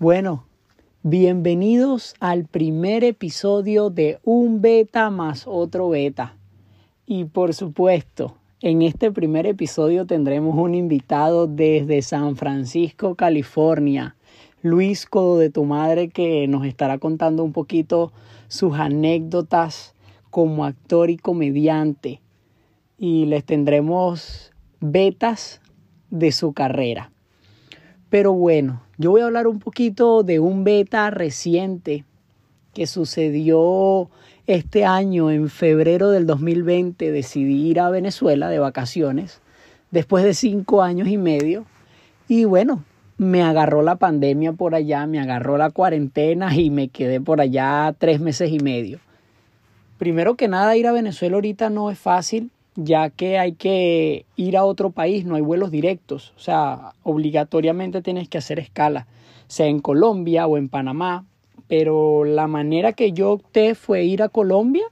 Bueno, bienvenidos al primer episodio de Un Beta más otro Beta. Y por supuesto, en este primer episodio tendremos un invitado desde San Francisco, California, Luis Codo de tu madre, que nos estará contando un poquito sus anécdotas como actor y comediante. Y les tendremos betas de su carrera. Pero bueno, yo voy a hablar un poquito de un beta reciente que sucedió este año, en febrero del 2020, decidí ir a Venezuela de vacaciones, después de cinco años y medio. Y bueno, me agarró la pandemia por allá, me agarró la cuarentena y me quedé por allá tres meses y medio. Primero que nada, ir a Venezuela ahorita no es fácil ya que hay que ir a otro país, no hay vuelos directos, o sea, obligatoriamente tienes que hacer escala, sea en Colombia o en Panamá, pero la manera que yo opté fue ir a Colombia,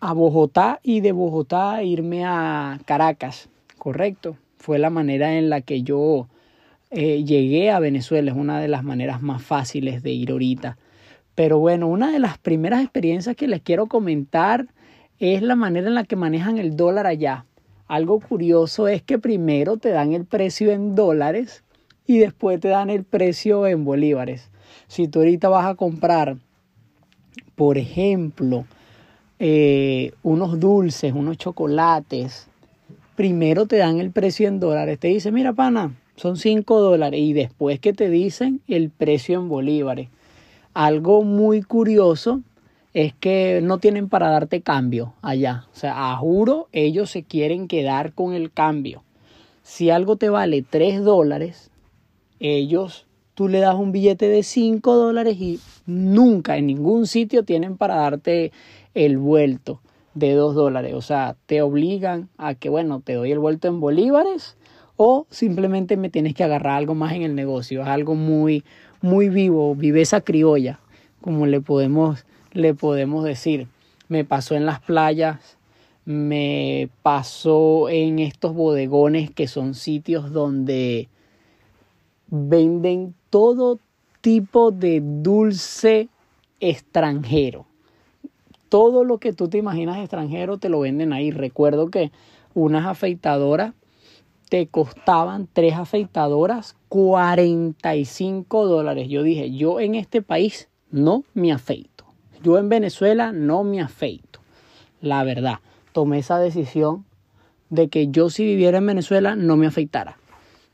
a Bogotá y de Bogotá irme a Caracas, correcto, fue la manera en la que yo eh, llegué a Venezuela, es una de las maneras más fáciles de ir ahorita. Pero bueno, una de las primeras experiencias que les quiero comentar es la manera en la que manejan el dólar allá. Algo curioso es que primero te dan el precio en dólares y después te dan el precio en bolívares. Si tú ahorita vas a comprar, por ejemplo, eh, unos dulces, unos chocolates, primero te dan el precio en dólares. Te dicen, mira, pana, son 5 dólares. Y después que te dicen el precio en bolívares. Algo muy curioso es que no tienen para darte cambio allá. O sea, a juro, ellos se quieren quedar con el cambio. Si algo te vale 3 dólares, ellos, tú le das un billete de 5 dólares y nunca en ningún sitio tienen para darte el vuelto de 2 dólares. O sea, te obligan a que, bueno, te doy el vuelto en bolívares o simplemente me tienes que agarrar algo más en el negocio. Es algo muy, muy vivo, viveza criolla, como le podemos le podemos decir. Me pasó en las playas, me pasó en estos bodegones que son sitios donde venden todo tipo de dulce extranjero. Todo lo que tú te imaginas extranjero te lo venden ahí. Recuerdo que unas afeitadoras te costaban tres afeitadoras 45 dólares. Yo dije, yo en este país no me afeito. Yo en Venezuela no me afeito. La verdad, tomé esa decisión de que yo si viviera en Venezuela no me afeitara.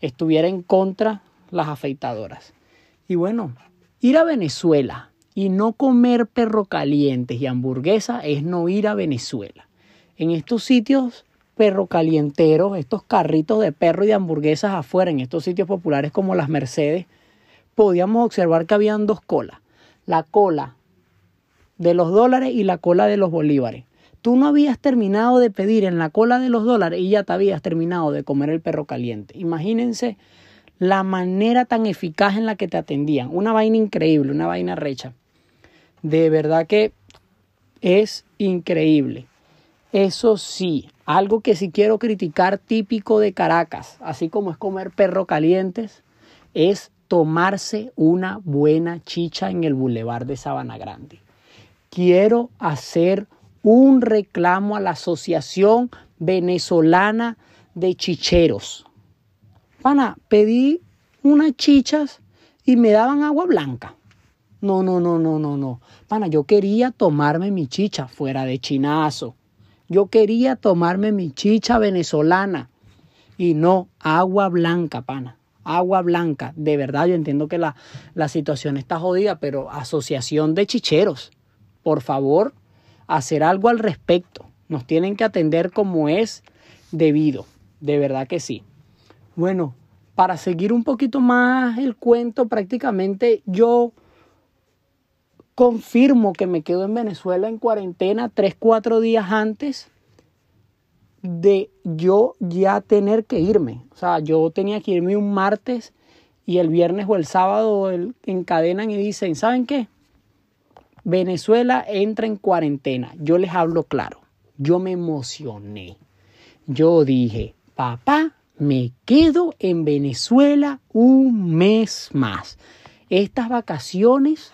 Estuviera en contra las afeitadoras. Y bueno, ir a Venezuela y no comer perro calientes y hamburguesa es no ir a Venezuela. En estos sitios perro calienteros, estos carritos de perro y de hamburguesas afuera, en estos sitios populares como las Mercedes, podíamos observar que habían dos colas. La cola de los dólares y la cola de los bolívares. Tú no habías terminado de pedir en la cola de los dólares y ya te habías terminado de comer el perro caliente. Imagínense la manera tan eficaz en la que te atendían. Una vaina increíble, una vaina recha. De verdad que es increíble. Eso sí, algo que si quiero criticar típico de Caracas, así como es comer perro calientes, es tomarse una buena chicha en el bulevar de Sabana Grande quiero hacer un reclamo a la Asociación Venezolana de Chicheros. Pana, pedí unas chichas y me daban agua blanca. No, no, no, no, no, no. Pana, yo quería tomarme mi chicha fuera de chinazo. Yo quería tomarme mi chicha venezolana. Y no, agua blanca, pana. Agua blanca. De verdad, yo entiendo que la, la situación está jodida, pero asociación de chicheros por favor, hacer algo al respecto. Nos tienen que atender como es debido. De verdad que sí. Bueno, para seguir un poquito más el cuento, prácticamente yo confirmo que me quedo en Venezuela en cuarentena tres, cuatro días antes de yo ya tener que irme. O sea, yo tenía que irme un martes y el viernes o el sábado encadenan y dicen, ¿saben qué? Venezuela entra en cuarentena. Yo les hablo claro. Yo me emocioné. Yo dije, papá, me quedo en Venezuela un mes más. estas vacaciones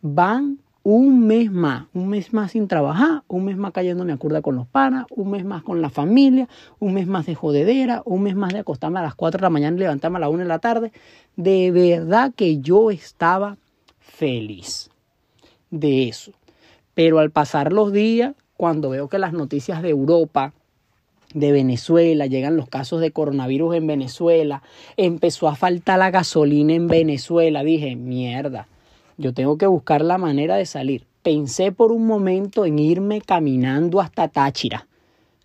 van un mes más, un mes más sin trabajar, un mes más cayéndome a curda con los panas, un mes más con la familia, un mes más de jodedera, un mes más de acostarme a las 4 de la mañana y levantarme a las 1 de la tarde. De verdad que yo estaba feliz de eso. Pero al pasar los días, cuando veo que las noticias de Europa, de Venezuela, llegan los casos de coronavirus en Venezuela, empezó a faltar la gasolina en Venezuela, dije, mierda yo tengo que buscar la manera de salir. Pensé por un momento en irme caminando hasta Táchira.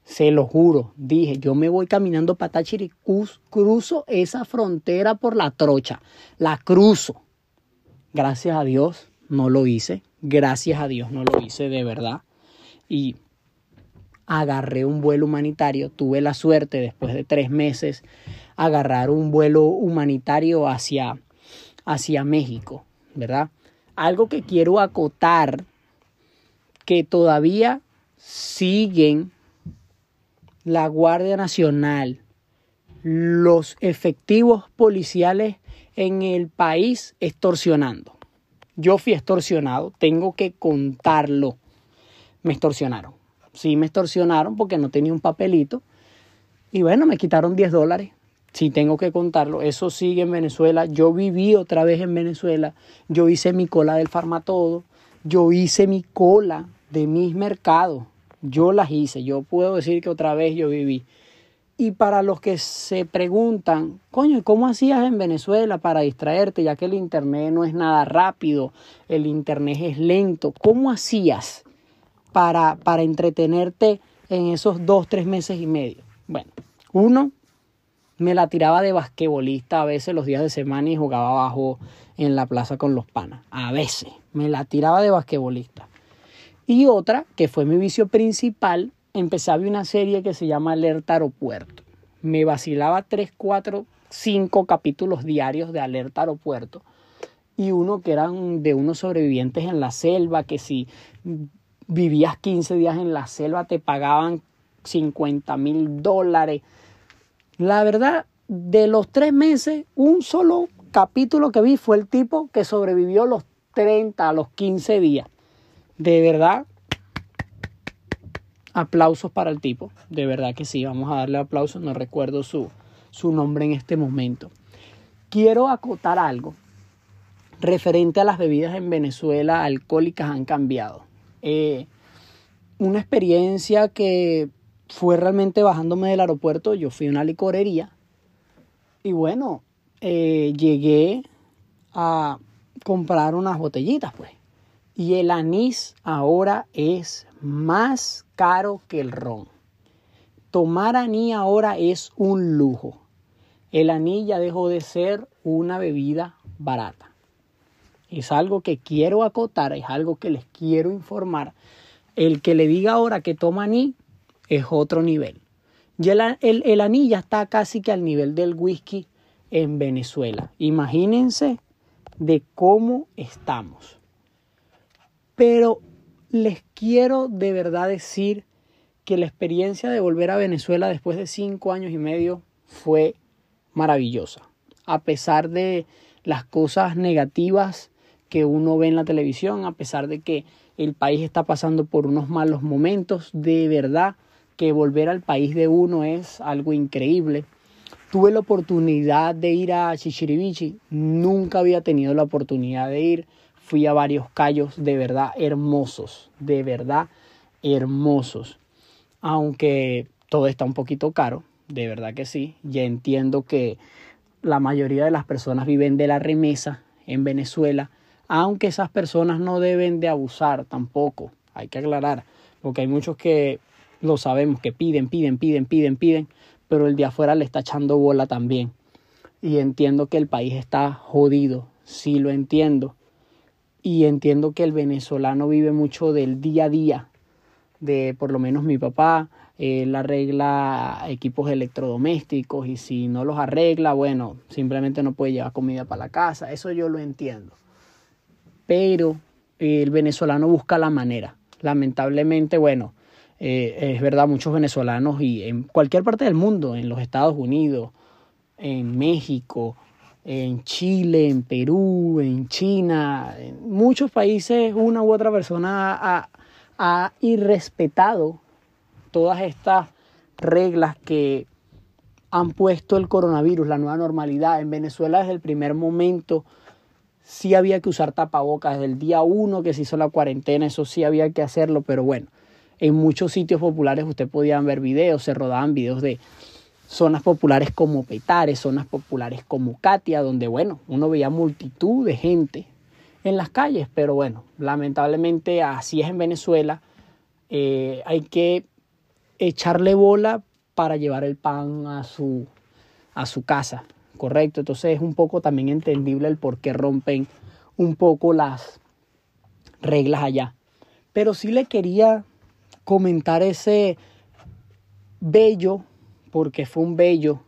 Se lo juro, dije, yo me voy caminando para Táchira y cruzo esa frontera por la trocha. La cruzo. Gracias a Dios no lo hice. Gracias a Dios no lo hice de verdad. Y agarré un vuelo humanitario. Tuve la suerte después de tres meses agarrar un vuelo humanitario hacia, hacia México, ¿verdad? algo que quiero acotar, que todavía siguen la Guardia Nacional, los efectivos policiales en el país extorsionando. Yo fui extorsionado, tengo que contarlo. Me extorsionaron. Sí, me extorsionaron porque no tenía un papelito. Y bueno, me quitaron 10 dólares si tengo que contarlo, eso sigue en Venezuela. Yo viví otra vez en Venezuela. Yo hice mi cola del farmatodo. Yo hice mi cola de mis mercados. Yo las hice. Yo puedo decir que otra vez yo viví. Y para los que se preguntan, coño, ¿cómo hacías en Venezuela para distraerte? Ya que el Internet no es nada rápido, el Internet es lento. ¿Cómo hacías para, para entretenerte en esos dos, tres meses y medio? Bueno, uno, me la tiraba de basquetbolista a veces los días de semana y jugaba abajo en la plaza con los panas. A veces me la tiraba de basquetbolista. Y otra, que fue mi vicio principal, empecé a ver una serie que se llama Alerta Aeropuerto. Me vacilaba 3, 4, 5 capítulos diarios de Alerta Aeropuerto. Y uno que eran de unos sobrevivientes en la selva, que si vivías 15 días en la selva te pagaban 50 mil dólares la verdad, de los tres meses, un solo capítulo que vi fue el tipo que sobrevivió los 30, a los 15 días. De verdad, aplausos para el tipo. De verdad que sí, vamos a darle aplausos. No recuerdo su, su nombre en este momento. Quiero acotar algo referente a las bebidas en Venezuela alcohólicas han cambiado. Eh, una experiencia que fue realmente bajándome del aeropuerto, yo fui a una licorería y bueno, eh, llegué a comprar unas botellitas pues. Y el anís ahora es más caro que el ron. Tomar anís ahora es un lujo. El anís ya dejó de ser una bebida barata. Es algo que quiero acotar, es algo que les quiero informar. El que le diga ahora que toma anís es otro nivel. Y el, el, anilla está casi que al nivel del whisky en Venezuela. Imagínense de cómo estamos. Pero les quiero de verdad decir que la experiencia de volver a Venezuela después de cinco años y medio fue maravillosa. A pesar de las cosas negativas que uno ve en la televisión, a pesar de que el país está pasando por unos malos momentos, de verdad que volver al país de uno es algo increíble. Tuve la oportunidad de ir a Chichirivichi, nunca había tenido la oportunidad de ir. Fui a varios callos de verdad hermosos, de verdad hermosos. Aunque todo está un poquito caro, de verdad que sí. Ya entiendo que la mayoría de las personas viven de la remesa en Venezuela, aunque esas personas no deben de abusar tampoco, hay que aclarar, porque hay muchos que lo sabemos que piden, piden, piden, piden, piden, pero el de afuera le está echando bola también. Y entiendo que el país está jodido, sí lo entiendo. Y entiendo que el venezolano vive mucho del día a día, de por lo menos mi papá, él arregla equipos electrodomésticos y si no los arregla, bueno, simplemente no puede llevar comida para la casa, eso yo lo entiendo. Pero el venezolano busca la manera. Lamentablemente, bueno, eh, es verdad, muchos venezolanos y en cualquier parte del mundo, en los Estados Unidos, en México, en Chile, en Perú, en China, en muchos países una u otra persona ha, ha irrespetado todas estas reglas que han puesto el coronavirus, la nueva normalidad. En Venezuela desde el primer momento sí había que usar tapabocas, desde el día uno que se hizo la cuarentena, eso sí había que hacerlo, pero bueno, en muchos sitios populares usted podía ver videos, se rodaban videos de zonas populares como Petare, zonas populares como Katia, donde bueno, uno veía multitud de gente en las calles, pero bueno, lamentablemente así es en Venezuela. Eh, hay que echarle bola para llevar el pan a su, a su casa, ¿correcto? Entonces es un poco también entendible el por qué rompen un poco las reglas allá. Pero sí le quería comentar ese bello, porque fue un bello,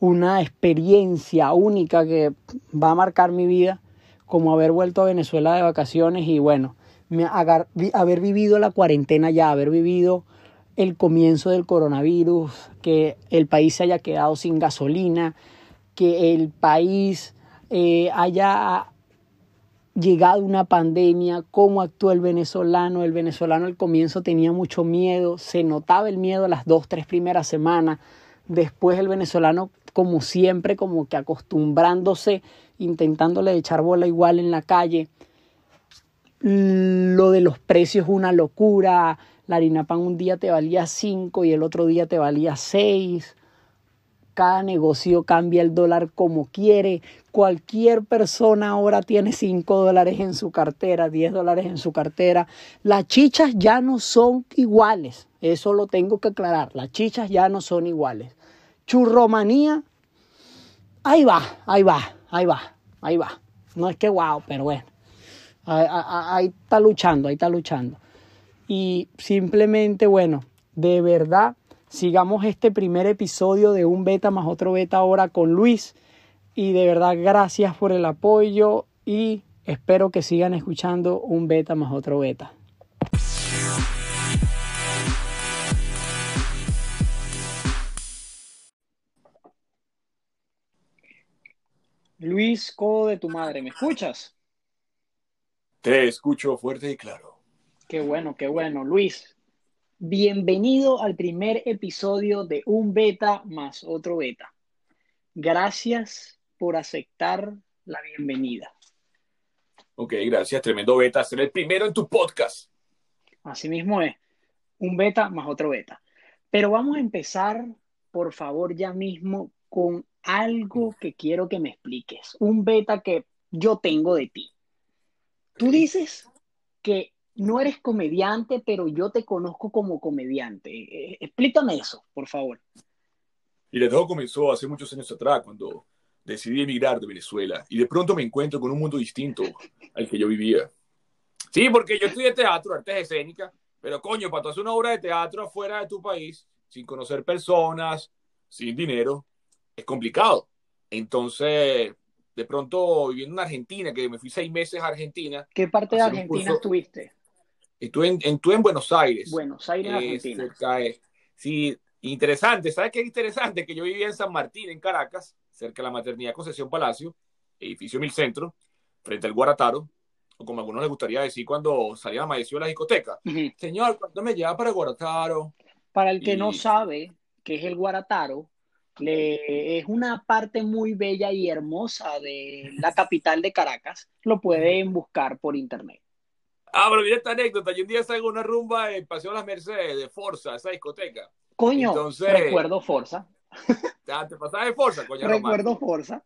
una experiencia única que va a marcar mi vida, como haber vuelto a Venezuela de vacaciones y bueno, haber vivido la cuarentena ya, haber vivido el comienzo del coronavirus, que el país se haya quedado sin gasolina, que el país eh, haya llegado una pandemia, cómo actuó el venezolano. El venezolano al comienzo tenía mucho miedo, se notaba el miedo las dos, tres primeras semanas. Después el venezolano, como siempre, como que acostumbrándose, intentándole echar bola igual en la calle. Lo de los precios una locura. La harina pan un día te valía 5 y el otro día te valía 6 cada negocio cambia el dólar como quiere. Cualquier persona ahora tiene 5 dólares en su cartera, 10 dólares en su cartera. Las chichas ya no son iguales. Eso lo tengo que aclarar. Las chichas ya no son iguales. Churromanía, ahí va, ahí va, ahí va, ahí va. No es que wow, pero bueno. ahí está luchando, ahí está luchando. Y simplemente, bueno, de verdad sigamos este primer episodio de un beta más otro beta ahora con Luis. Y de verdad, gracias por el apoyo y espero que sigan escuchando un beta más otro beta. Luis, codo de tu madre, ¿me escuchas? Te escucho fuerte y claro. Qué bueno, qué bueno. Luis, Bienvenido al primer episodio de Un Beta más otro Beta. Gracias por aceptar la bienvenida. Ok, gracias. Tremendo beta. Ser el primero en tu podcast. Así mismo es. Un beta más otro beta. Pero vamos a empezar, por favor, ya mismo con algo que quiero que me expliques. Un beta que yo tengo de ti. Tú dices que no eres comediante, pero yo te conozco como comediante. Eh, explícame eso, por favor. Y todo comenzó hace muchos años atrás, cuando decidí emigrar de Venezuela y de pronto me encuentro con un mundo distinto al que yo vivía. Sí, porque yo estudié teatro, artes escénicas, pero coño, para tú hacer una obra de teatro afuera de tu país, sin conocer personas, sin dinero, es complicado. Entonces, de pronto, viviendo en Argentina, que me fui seis meses a Argentina. ¿Qué parte de Argentina estuviste? Estuve en, en Buenos Aires. Buenos Aires, Argentina. sí, interesante. ¿Sabes qué es interesante? Que yo vivía en San Martín, en Caracas, cerca de la maternidad Concesión Palacio, edificio Mil Centro, frente al Guarataro, o como a algunos les gustaría decir cuando salía amaneció de la discoteca. Señor, ¿cuánto me lleva para el Guarataro? Para el que no sabe qué es el Guarataro, le, es una parte muy bella y hermosa de la capital de Caracas. Lo pueden buscar por internet. Ah, pero mira esta anécdota. Yo un día salgo una rumba en Paseo Las Mercedes de Forza, esa discoteca. Coño, Entonces, recuerdo Forza. Ah, ¿Te pasaba de Forza, coño? Recuerdo Forza.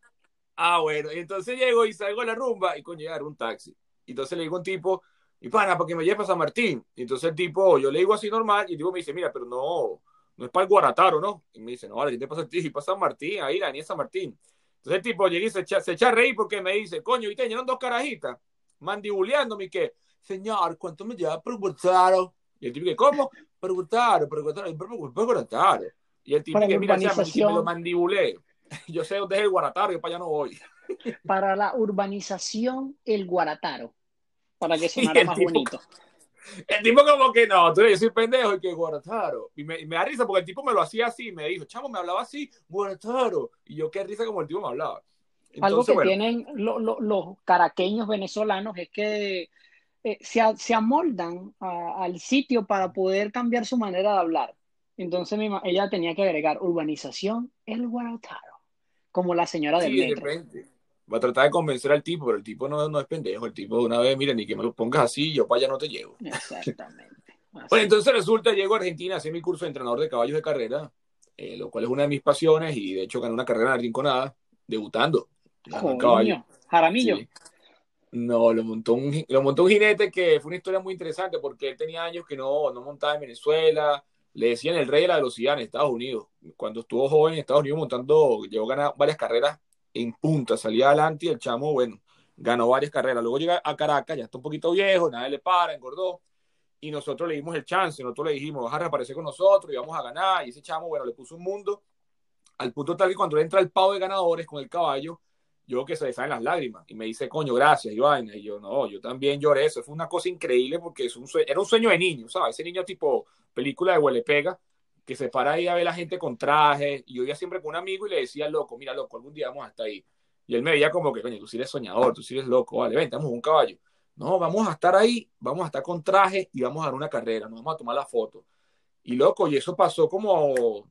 Ah, bueno. Y entonces llego y salgo a la rumba y coño, llegar un taxi. Y entonces le digo a un tipo, y pana, para que me lleve a San Martín. Y entonces el tipo, yo le digo así normal, y el tipo me dice, mira, pero no, no es para el Guarataro, ¿no? Y me dice, no, vale, ¿qué te a ti? Para San Martín, ahí, la niña San Martín. Entonces el tipo llega y se echa, se echa a reír porque me dice, coño, y te llenan dos carajitas, mandibuleándome, que señor, ¿cuánto me lleva por Guarataro? Y el tipo que, ¿cómo? Por Guarataro, por Guarataro, por Guarataro. Y el tipo que, mira, si me lo mandibulé. Yo sé dónde es el Guarataro, yo para allá no voy. Para la urbanización, el Guarataro. Para que sonara más bonito. El tipo como que no, tú yo soy pendejo y que Guarataro. Y me, me, da risa porque el tipo me lo hacía así, me dijo, chamo, me hablaba así, Guarataro. Y yo qué risa como el tipo me hablaba. Algo que tienen los caraqueños venezolanos es que eh, se, amoldan al sitio para poder cambiar su manera de hablar. Entonces ella tenía que agregar urbanización El Guarotaro, como la señora del sí, metro. Va a tratar de convencer al tipo, pero el tipo no, no es pendejo. El tipo de una vez, miren, ni que me lo pongas así, yo para allá no te llevo. Exactamente. Bueno, entonces resulta, llego a Argentina a hacer mi curso de entrenador de caballos de carrera, eh, lo cual es una de mis pasiones y de hecho gané una carrera en la Rinconada, debutando. Joder, Jaramillo. No, lo montó, un, lo montó un jinete que fue una historia muy interesante porque él tenía años que no, no montaba en Venezuela. Le decían el rey de la velocidad en Estados Unidos. Cuando estuvo joven en Estados Unidos montando, llegó a ganar varias carreras en punta, salía adelante y el chamo, bueno, ganó varias carreras. Luego llega a Caracas, ya está un poquito viejo, nadie le para, engordó. Y nosotros le dimos el chance, nosotros le dijimos, vas a reaparecer con nosotros y vamos a ganar. Y ese chamo, bueno, le puso un mundo al punto tal que cuando entra el pavo de ganadores con el caballo, yo que se le salen las lágrimas y me dice, coño, gracias, Iván. Y yo, no, yo también lloré. Eso fue una cosa increíble porque es un era un sueño de niño, ¿sabes? Ese niño tipo película de huele pega, que se para ahí a ver la gente con trajes. Y yo iba siempre con un amigo y le decía, loco, mira, loco, algún día vamos hasta ahí. Y él me veía como que, coño, tú sí eres soñador, tú sí eres loco, vale, ven, tenemos un caballo. No, vamos a estar ahí, vamos a estar con traje y vamos a dar una carrera, nos vamos a tomar la foto. Y loco, y eso pasó como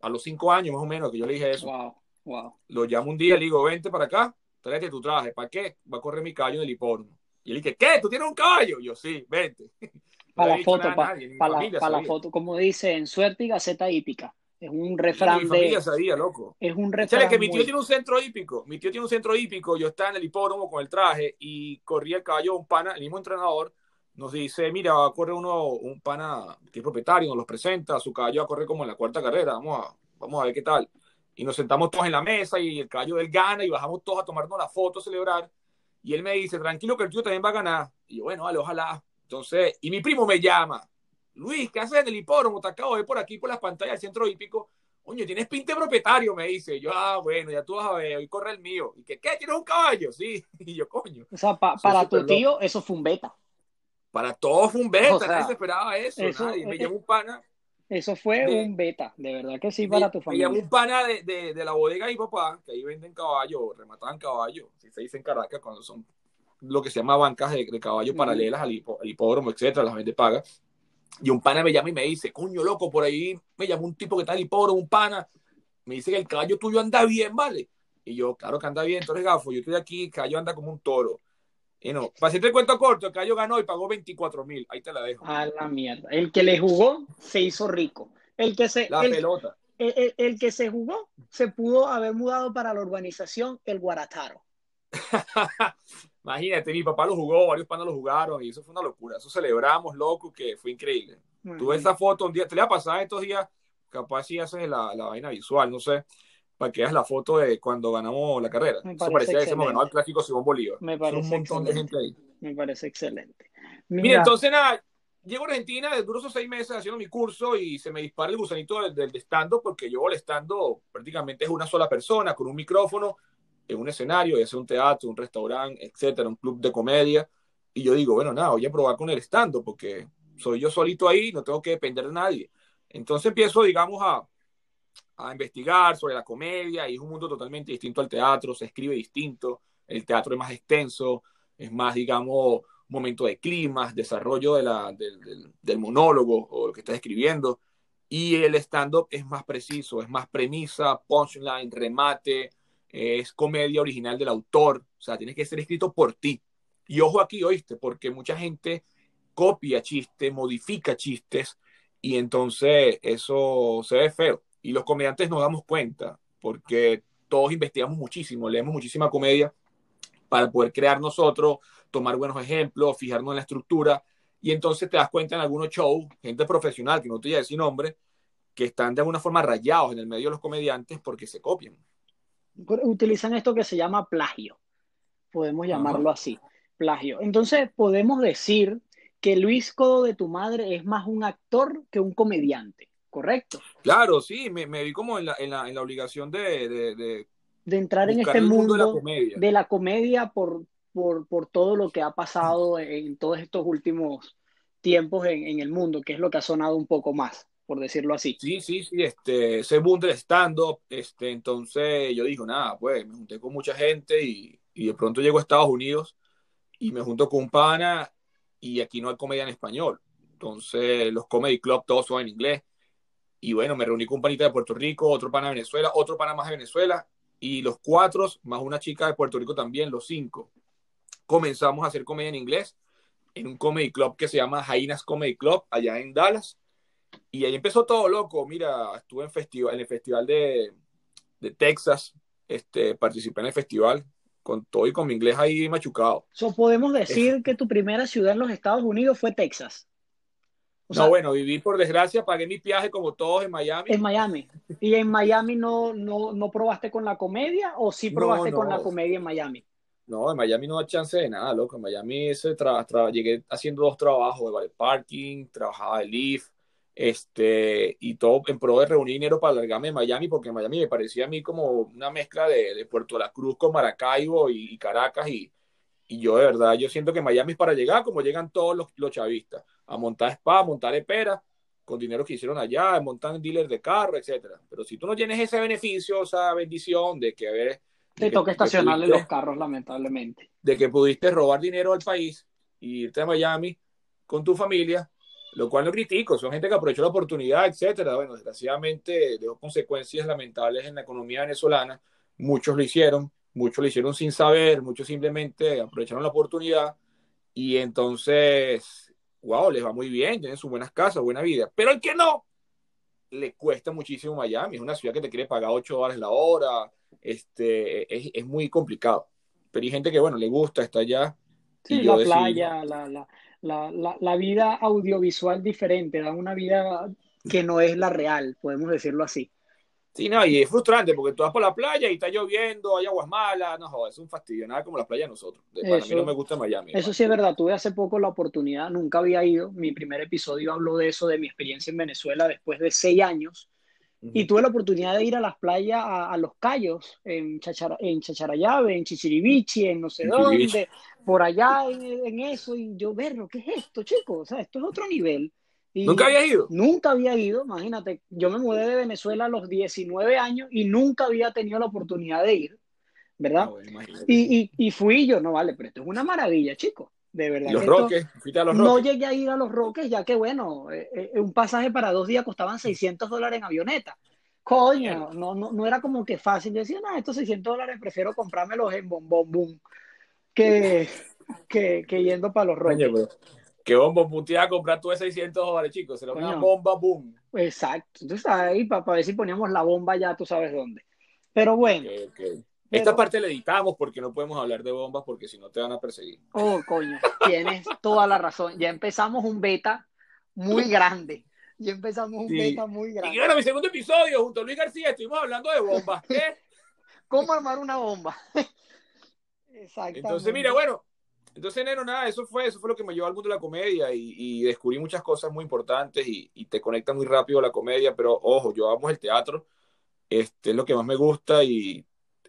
a los cinco años más o menos que yo le dije eso. Wow. Wow. Lo llamo un día, le digo, vente para acá, tráete tu traje. ¿Para qué? Va a correr mi caballo en el hipódromo. Y él dice, ¿qué? ¿Tú tienes un caballo? yo, sí, vente. para la foto, para, la, foto, como dice en suerte y gaceta hípica. Es un refrán de. Sabía, loco. Es un refrán. que mi tío tiene un centro hípico. Mi tío tiene un centro hípico. Yo estaba en el hipódromo con el traje y corría el caballo un pana, el mismo entrenador. Nos dice, mira, va a correr uno, un pana que es propietario, nos los presenta, su caballo va a correr como en la cuarta carrera, vamos a, vamos a ver qué tal y nos sentamos todos en la mesa y el caballo del gana y bajamos todos a tomarnos la foto, a celebrar. Y él me dice, tranquilo que el tío también va a ganar. Y yo, bueno, vale, ojalá. Entonces, y mi primo me llama, Luis, ¿qué haces en el hipódromo? Te acabo de ver por aquí por las pantallas del centro hípico. Oye, tienes pinte propietario, me dice. Yo, ah, bueno, ya tú vas a ver, hoy corre el mío. ¿Y que qué? ¿Tienes un caballo? Sí. Y yo, coño. O sea, para tu tío, eso fue un beta. Para todos fue un beta, nadie se esperaba eso. nadie. Me llamó un pana eso fue un beta, de verdad que sí, para tu familia. Me un pana de, de, de, la bodega de mi papá, que ahí venden caballos, remataban caballos, si se dice en Caracas, cuando son lo que se llama bancas de, de caballos paralelas al, hipódromo, etcétera, las vende paga. Y un pana me llama y me dice, coño, loco, por ahí me llamó un tipo que está en el hipódromo, un pana, me dice que el caballo tuyo anda bien, ¿vale? Y yo, claro que anda bien, entonces gafo, yo estoy aquí, el caballo anda como un toro. Y no, para hacerte el cuento corto, el Cayo ganó y pagó 24 mil. Ahí te la dejo. A la mierda. El que le jugó se hizo rico. El que se. La pelota. El, que se jugó se pudo haber mudado para la urbanización El Guarataro. Imagínate, mi papá lo jugó, varios panos lo jugaron y eso fue una locura. Eso celebramos, loco, que fue increíble. Tuve esa foto un día, te le va a pasar estos días, capaz si haces la, la vaina visual, no sé para que veas la foto de cuando ganamos la carrera. Eso parecía que hemos ganado el clásico Simón Bolívar. Me parece un montón de gente ahí. Me parece excelente. Mira, entonces nada, llego a Argentina, duro esos seis meses haciendo mi curso y se me dispara el gusanito del, del stand porque yo el stand prácticamente es una sola persona con un micrófono en un escenario, ya sea un teatro, un restaurante, etcétera, un club de comedia. Y yo digo, bueno, nada, voy a probar con el stand porque soy yo solito ahí, no tengo que depender de nadie. Entonces empiezo, digamos, a, a investigar sobre la comedia y es un mundo totalmente distinto al teatro, se escribe distinto, el teatro es más extenso, es más, digamos, momento de clima, desarrollo de la, del, del, monólogo o lo que estás escribiendo, y el stand-up es más preciso, es más premisa, punchline, remate, es comedia original del autor, o sea, tiene que ser escrito por ti. Y ojo aquí, oíste, porque mucha gente copia chistes, modifica chistes, y entonces eso se ve feo. Y los comediantes nos damos cuenta, porque todos investigamos muchísimo, leemos muchísima comedia para poder crear nosotros, tomar buenos ejemplos, fijarnos en la estructura. Y entonces te das cuenta en algunos shows, gente profesional, que no te voy a decir nombre, que están de alguna forma rayados en el medio de los comediantes porque se copian. Utilizan esto que se llama plagio, podemos llamarlo así, plagio. Entonces podemos decir que Luis Codo de tu madre es más un actor que un comediante. ¿Correcto? Claro, sí, me, vi como en la, en la, en la obligación de, de, de, entrar en este mundo, de la comedia, de la comedia por, por, por, todo lo que ha pasado en todos estos últimos tiempos en, en, el mundo, que es lo que ha sonado un poco más. por decirlo así. Sí, sí, sí, este, ese boom del stand-up, este, entonces yo digo, nada, pues me junté con mucha gente y, y de pronto llego a Estados Unidos y me junto con un pana y aquí no hay comedia en español. Entonces los comedy club todos son en inglés. Y bueno, me reuní con un panita de Puerto Rico, otro pana de Venezuela, otro pana más de Venezuela y los cuatro, más una chica de Puerto Rico también, los cinco. Comenzamos a hacer comedia en inglés en un comedy club que se llama Jainas Comedy Club, allá en Dallas. Y ahí empezó todo loco. Mira, estuve en, festival, en el festival de, de Texas, este, participé en el festival con todo y con mi inglés ahí machucado. So, ¿Podemos decir es... que tu primera ciudad en los Estados Unidos fue Texas? O sea, no, bueno, viví por desgracia, pagué mi viaje como todos en Miami. En Miami. ¿Y en Miami no, no, no probaste con la comedia o sí probaste no, no. con la comedia en Miami? No, en Miami no da chance de nada, loco. En Miami ese tra tra llegué haciendo dos trabajos, de parking, trabajaba de Lyft, este, y todo en pro de reunir dinero para largarme de Miami, porque Miami me parecía a mí como una mezcla de, de Puerto La Cruz con Maracaibo y, y Caracas, y, y, yo de verdad, yo siento que Miami es para llegar como llegan todos los, los chavistas, a montar spa, a montar espera, con dinero que hicieron allá, montar dealers de carro, etcétera. Pero si tú no tienes ese beneficio, esa bendición de que, a ver, te toca estacionarle los carros, lamentablemente. De que pudiste robar dinero al país y irte a Miami con tu familia, lo cual no critico, son gente que aprovechó la oportunidad, etcétera. Bueno, desgraciadamente dejó consecuencias lamentables en la economía venezolana. Muchos lo hicieron, muchos lo hicieron sin saber, muchos simplemente aprovecharon la oportunidad y entonces, wow, les va muy bien, tienen sus buenas casas, buena vida. Pero el que no, le cuesta muchísimo Miami. Es una ciudad que te quiere pagar 8 dólares la hora, este, es, es, muy complicado. Pero hay gente que, bueno, le gusta, está allá. Sí, la decidí, playa, la, la, la, la, vida audiovisual diferente, da una vida que no es la real, podemos decirlo así. Sí, no, y es frustrante porque tú vas por la playa y está lloviendo, hay aguas malas, no, es un fastidio, nada como la playa de nosotros. De, para mí no me gusta Miami. Eso sí es verdad, tuve hace poco la oportunidad, nunca había ido, mi primer episodio habló de eso, de mi experiencia en Venezuela después de seis años, y tuve la oportunidad de ir a las playas, a, a los Cayos, en, Chachara, en Chacharayave, en Chichiribichi, en no sé dónde, por allá en, en, eso, y yo, verlo, ¿qué es esto, chicos? O sea, esto es otro nivel. Y ¿Nunca había ido? Nunca había ido, imagínate, yo me mudé de Venezuela a los 19 años y nunca había tenido la oportunidad de ir, ¿verdad? Bueno, y, y, y, fui yo, no vale, pero esto es una maravilla, chicos. De verdad. ¿Los Roques? ¿Fuiste a los Roques? No llegué a ir a los Roques, ya que bueno, eh, eh, un pasaje para dos días costaban 600 dólares en avioneta. Coño, no, no, no era como que fácil. Yo decía, no, estos 600 dólares prefiero comprármelos en Bombón Boom que, que, que, yendo para los Roques. Coño, ¿Qué bomba boom te iba a comprar tú de 600 dólares, chicos? Será una bomba boom. Exacto. Entonces ahí para, para ver si poníamos la bomba ya tú sabes dónde. Pero bueno. Okay, okay. Esta parte la editamos porque no podemos hablar de bombas porque si no te van a perseguir. Oh, coño, tienes toda la razón. Ya empezamos un beta muy grande. Ya empezamos un sí. beta muy grande. Y ahora mi segundo episodio, junto a Luis García, estuvimos hablando de bombas. ¿Qué? ¿Cómo armar una bomba? Exacto. Entonces, mira, bueno, entonces, Nero, nada, eso fue, eso fue lo que me llevó al mundo de la comedia y, y descubrí muchas cosas muy importantes y, y, te conecta muy rápido a la comedia, pero ojo, yo amo el teatro, este es lo que más me gusta y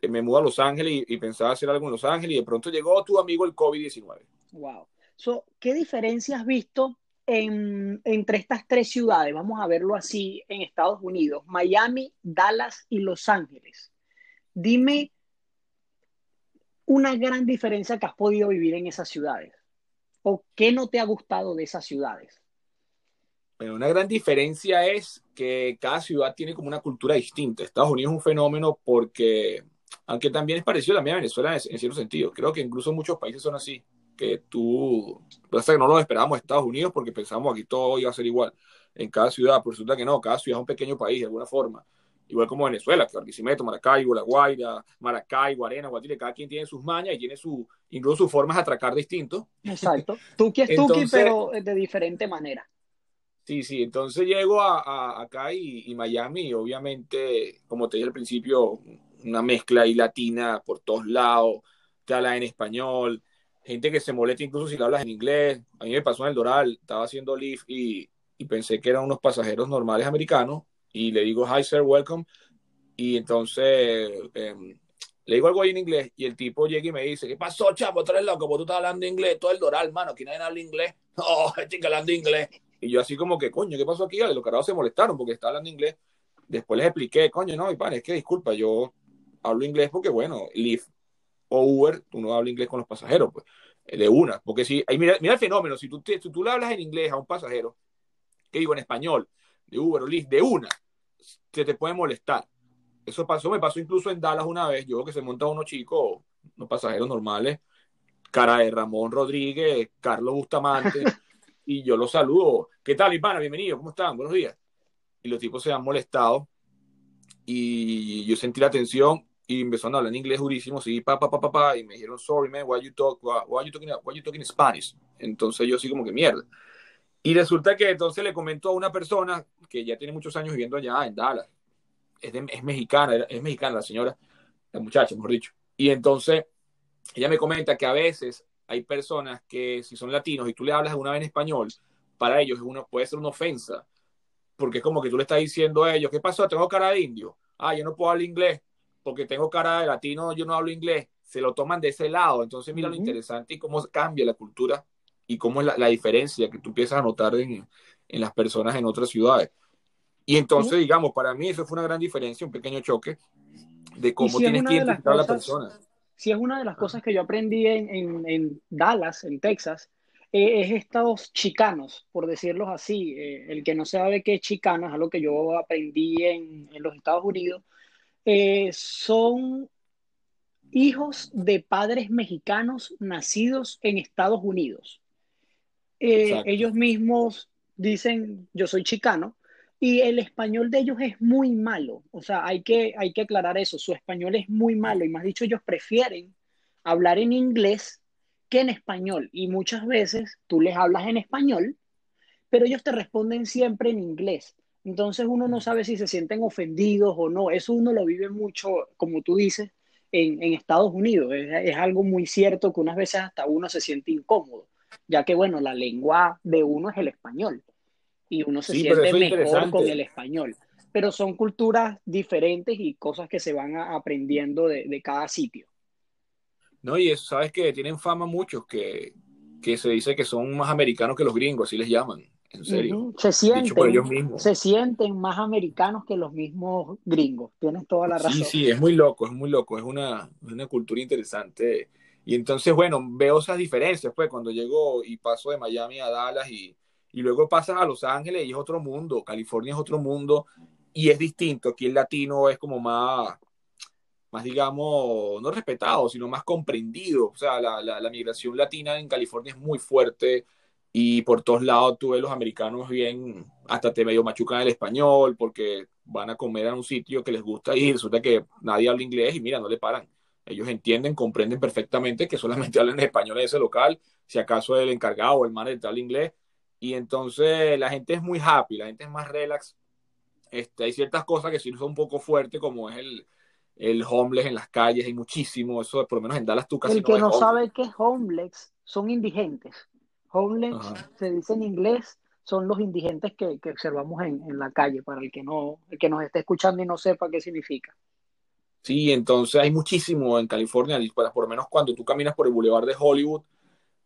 me mudo a Los Ángeles y, y, pensaba hacer algo en Los Ángeles y de pronto llegó tu amigo el COVID-19. Wow. So, ¿Qué diferencia has visto en, entre estas tres ciudades? Vamos a verlo así en Estados Unidos, Miami, Dallas y Los Ángeles. Dime una gran diferencia que has podido vivir en esas ciudades o qué no te ha gustado de esas ciudades. Bueno, una gran diferencia es que cada ciudad tiene como una cultura distinta. Estados Unidos es un fenómeno porque aunque también es parecido también a Venezuela en, cierto sentido. Creo que incluso muchos países son así, que tú, pasa que no lo esperábamos Estados Unidos porque pensamos aquí todo iba a ser igual en cada ciudad, pero resulta que no, cada ciudad es un pequeño país de alguna forma, igual como Venezuela, que Barquisimeto, Maracaibo, La Guaira, Maracaibo, Arena, Guatire, cada quien tiene sus mañas y tiene su, incluso sus formas de atracar distinto. Exacto, Tuki es Tuki, pero de diferente manera. Sí, sí, entonces llego a, a acá y, y Miami, y obviamente, como te dije al principio, una mezcla ahí latina por todos lados, te habla en español, gente que se molesta incluso si le hablas en inglés. A mí me pasó en el Doral, estaba haciendo lift y, y pensé que eran unos pasajeros normales americanos y le digo, hi sir, welcome. Y entonces eh, le digo algo ahí en inglés y el tipo llega y me dice, ¿qué pasó, chavo? Tú eres loco, tú estás hablando inglés, todo el Doral, mano, aquí nadie habla inglés. Oh, estoy hablando inglés. Y yo así como que, coño, ¿qué pasó aquí? Los carajos se molestaron porque estaba hablando inglés. Después les expliqué, coño, no, mi pan, es que disculpa, yo hablo inglés porque, bueno, Lyft o Uber, tú no hablas inglés con los pasajeros, pues, de una. Porque si, ahí mira, mira el fenómeno, si tú, si tú le hablas en inglés a un pasajero, que digo en español, de Uber o Lyft, de una, se te puede molestar. Eso pasó, me pasó incluso en Dallas una vez, yo que se monta unos chicos, unos pasajeros normales, cara de Ramón Rodríguez, Carlos Bustamante, y yo los saludo. ¿Qué tal, Ivana? Bienvenido, ¿cómo están? Buenos días. Y los tipos se han molestado y yo sentí la tensión y empezaron a hablar en inglés durísimo, sí, pa, pa, pa, pa, pa, y me dijeron, sorry, man, why you, talk, why, you talking, why you talking Spanish? Entonces yo así como que mierda. Y resulta que entonces le comentó a una persona que ya tiene muchos años viviendo allá en Dallas, es, es mexicana, es mexicana la señora, la muchacha, mejor dicho. Y entonces ella me comenta que a veces hay personas que si son latinos y tú le hablas alguna vez en español, para ellos uno, puede ser una ofensa, porque es como que tú le estás diciendo a ellos, ¿qué pasó? Tengo cara de indio. Ah, yo no puedo hablar inglés porque tengo cara de latino, yo no hablo inglés. Se lo toman de ese lado. Entonces mira lo interesante y cómo cambia la cultura y cómo es la, diferencia que tú empiezas a notar en, en, las personas en otras ciudades. Y entonces, digamos, para mí eso fue una gran diferencia, un pequeño choque de cómo tienes que identificar a la persona si es una de las cosas que yo aprendí en, en, Dallas, en Texas, eh, es estos chicanos, por decirlo así. Eh, el que no sabe qué es chicano es algo que yo aprendí en, en los Estados Unidos. Eh, son hijos de padres mexicanos nacidos en Estados Unidos. Ellos mismos dicen, yo soy chicano, y el español de ellos es muy malo, o sea, hay que, hay que aclarar eso, su español es muy malo y más dicho, ellos prefieren hablar en inglés que en español. Y muchas veces tú les hablas en español, pero ellos te responden siempre en inglés. Entonces uno no sabe si se sienten ofendidos o no, eso uno lo vive mucho, como tú dices, en, en Estados Unidos, es, es algo muy cierto que unas veces hasta uno se siente incómodo, ya que bueno, la lengua de uno es el español y uno se siente mejor con el español. Pero son culturas diferentes y cosas que se van aprendiendo de, de, cada sitio. No, y eso, sabes que tienen fama muchos que, que se dice que son más americanos que los gringos, así les llaman, en serio. Se sienten, se sienten más americanos que los mismos gringos, tienes toda la razón. Sí, sí, es muy loco, es muy loco, es una, una cultura interesante. Y entonces, bueno, veo esas diferencias, pues, cuando llego y paso de Miami a Dallas y, y luego pasas a Los Ángeles y es otro mundo, California es otro mundo y es distinto. Aquí el latino es como más, más digamos, no respetado, sino más comprendido. O sea, la, la, migración latina en California es muy fuerte y por todos lados tú ves los americanos bien, hasta te medio machucan el español porque van a comer a un sitio que les gusta y resulta que nadie habla inglés y mira, no le paran. Ellos entienden, comprenden perfectamente que solamente hablan español en ese local, si acaso el encargado o el manager habla inglés, y entonces la gente es muy happy, la gente es más relax. Este, hay ciertas cosas que sí son un poco fuertes, como es el, el homeless en las calles, hay muchísimo, eso por lo menos en Dallas tú casi El que no, sabe qué es homeless son indigentes. Homeless se dice en inglés, son los indigentes que, que observamos en, en, la calle, para el que, no, el que nos esté escuchando y no sepa qué significa. Sí, entonces hay muchísimo en California, por lo menos cuando tú caminas por el Boulevard de Hollywood,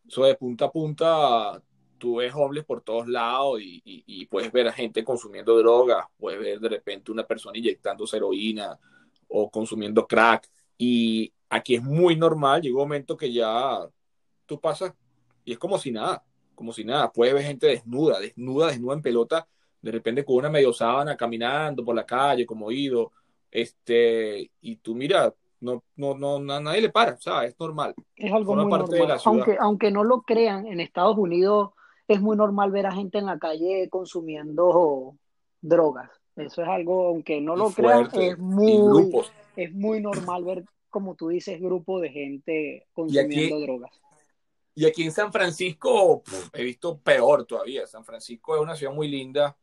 eso de punta a punta tú ves hombres por todos lados y, y, puedes ver a gente consumiendo drogas, puedes ver de repente una persona inyectando heroína o consumiendo crack. Y aquí es muy normal, llega un momento que ya tú pasas y es como si nada, como si nada. Puedes ver gente desnuda, desnuda, desnuda en pelota, de repente con una medio sábana caminando por la calle, como ido, este, y tú mira, no, no, no, nadie le para, o es normal. Es algo muy normal. Aunque, aunque no lo crean, en Estados Unidos es muy normal ver a gente en la calle consumiendo drogas. Eso es algo, aunque no lo crean, es muy, es muy normal ver, como tú dices, grupo de gente consumiendo drogas. Y aquí en San Francisco he visto peor todavía. San Francisco es una ciudad muy linda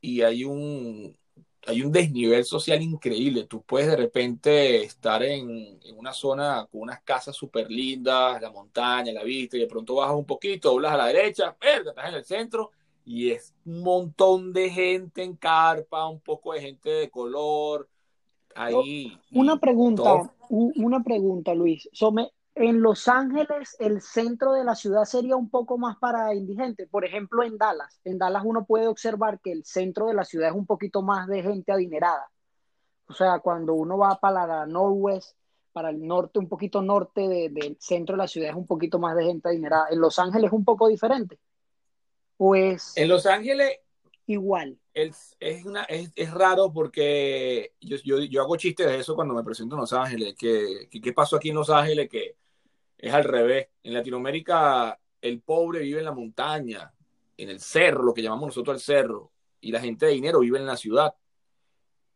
y hay un, hay un desnivel social increíble. Tú puedes de repente estar en, una zona con unas casas súper lindas, la montaña, la vista, y de pronto bajas un poquito, doblas a la derecha, estás en el centro y es un montón de gente en carpa, un poco de gente de color. Ahí. Una pregunta, una pregunta, Luis. En Los Ángeles el centro de la ciudad sería un poco más para indigentes. Por ejemplo, en Dallas. En Dallas uno puede observar que el centro de la ciudad es un poquito más de gente adinerada. O sea, cuando uno va para la Northwest, para el norte, un poquito norte de, del centro de la ciudad, es un poquito más de gente adinerada. En Los Ángeles es un poco diferente. Pues. En Los Ángeles. Igual. Es, es, una, es, es raro porque yo, yo, yo, hago chistes de eso cuando me presento en Los Ángeles. Que, que, ¿Qué pasó aquí en Los Ángeles? Que es al revés. En Latinoamérica, el pobre vive en la montaña, en el cerro, lo que llamamos nosotros el cerro, y la gente de dinero vive en la ciudad.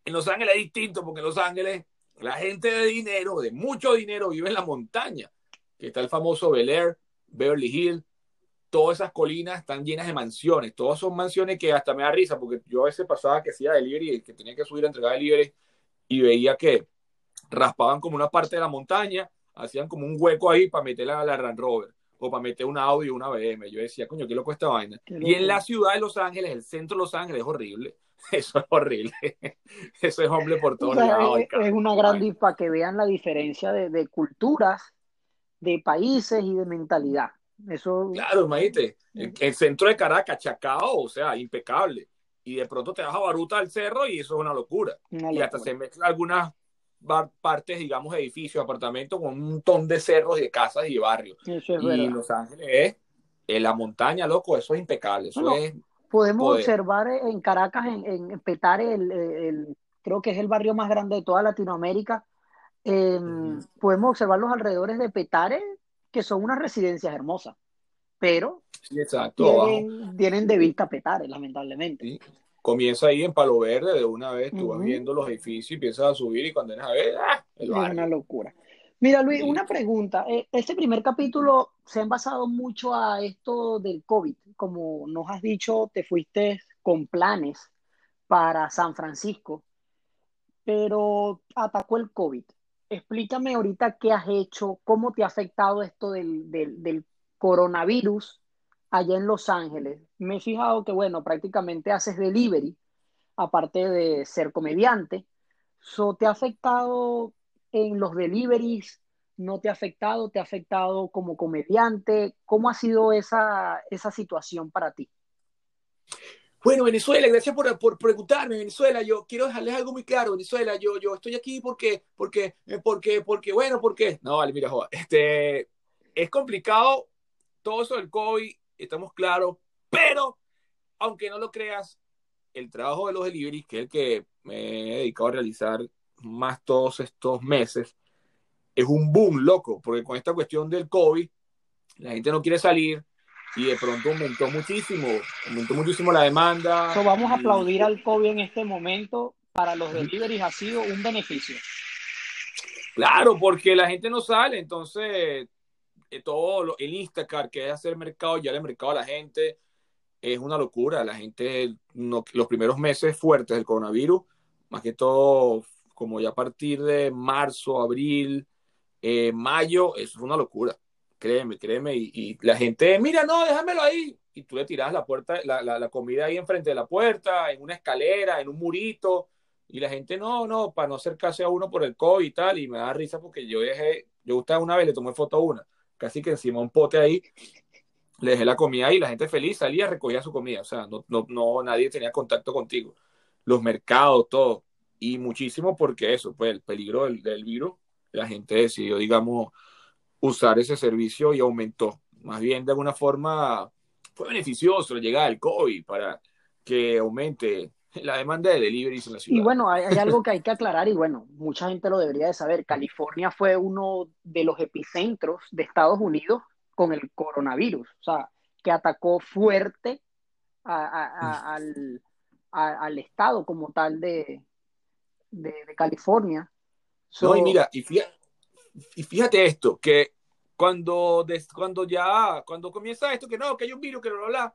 En Los Ángeles es distinto porque en Los Ángeles la gente de dinero, de mucho dinero, vive en la montaña, que está el famoso Bel Air, Beverly Hills, todas esas colinas están llenas de mansiones, todas son mansiones que hasta me da risa, porque yo a veces pasaba que hacía delivery, que tenía que subir a entregar delivery, y veía que raspaban como una parte de la montaña, hacían como un hueco ahí para meter la, la Land Rover o para meter un Audi o una BM. Yo decía, coño, ¿qué loco esta vaina? Y en la ciudad de Los Ángeles, el centro de Los Ángeles es horrible. Eso es horrible. Eso es hombre por todos O sea, lados. es, es una gran dif- para que vean la diferencia de, de culturas, de países y de mentalidad. Eso, Claro, imagínate. El, el centro de Caracas, Chacao, o sea, impecable. Y de pronto te vas a Baruta al cerro y eso es una locura. una Y hasta locura. se mezclan algunas partes, digamos, edificios, apartamentos con un montón de cerros y de casas y de barrios. Eso es y verdad. Los Ángeles es en la montaña, loco, eso es impecable. Eso Bueno, es Podemos poder. observar en Caracas, en, en Petare, el, el- creo que es el barrio más grande de toda Latinoamérica. Eh, Ujú. podemos observar los alrededores de Petare, que son unas residencias hermosas, pero Sí, exacto, abajo. tienen, tienen de vista Petare, lamentablemente. Sí. Comienza ahí en Palo Verde, de una vez tú vas viendo los edificios y empiezas a subir y cuando vienes a ver, ¡ah! el Es una locura. Mira, Luis, Sí. una pregunta. Eh, Este primer capítulo se ha basado mucho a esto del COVID. Como nos has dicho, te fuiste con planes para San Francisco, pero atacó el COVID. Explícame ahorita qué has hecho, cómo te ha afectado esto del, del, del coronavirus allá en Los Ángeles. Me he fijado que, bueno, prácticamente haces delivery, aparte de ser comediante. So, ¿te ha afectado en los deliveries? ¿No te ha afectado? ¿Te ha afectado como comediante? ¿Cómo ha sido esa, esa situación para ti? Bueno, Venezuela, gracias por, por preguntarme, Venezuela. Yo quiero dejarles algo muy claro, Venezuela. Yo, yo estoy aquí porque, porque, porque, porque, bueno, porque. No, vale, mira, joder. Este, es complicado todo eso del COVID, estamos claros, pero aunque no lo creas, el trabajo de los deliveries, que es el que me he dedicado a realizar más todos estos meses, es un boom, loco, porque con esta cuestión del COVID, la gente no quiere salir y de pronto aumentó muchísimo, aumentó muchísimo la demanda. So, vamos a y- aplaudir al COVID en este momento. Para los deliveries ha sido un beneficio. Claro, porque la gente no sale, entonces todo lo- el Instacart que es hacer mercado, ya el mercado a la gente es una locura. La gente, no- los primeros meses fuertes del coronavirus, más que todo, como ya a partir de marzo, abril, eh, mayo, eso es una locura. Créeme, créeme. Y, y la gente, mira, no, déjamelo ahí. Y tú le tiras la puerta, la, la, la comida ahí enfrente de la puerta, en una escalera, en un murito. Y la gente, no, no, para no acercarse a uno por el COVID y tal. Y me da risa porque yo dejé, yo estaba una vez, le tomé foto a una, casi que encima un pote ahí, le dejé la comida ahí, la gente feliz salía, recogía su comida. O sea, no, no, no nadie tenía contacto contigo. Los mercados, todo. Y muchísimo porque eso, pues el peligro del, del virus, la gente decidió, digamos, usar ese servicio y aumentó. Más bien, de alguna forma, fue beneficioso la llegada COVID para que aumente la demanda de deliveries en la Y ciudad. bueno, hay, hay algo que hay que aclarar y bueno, mucha gente lo debería de saber. California fue uno de los epicentros de Estados Unidos con el coronavirus, o sea, que atacó fuerte a- a- a- al, al estado como tal de, de, de California. So, No, y mira, y fíjate, y fíjate esto, que cuando, des- cuando ya, cuando comienza esto, que no, que hay un virus, que no lo habla,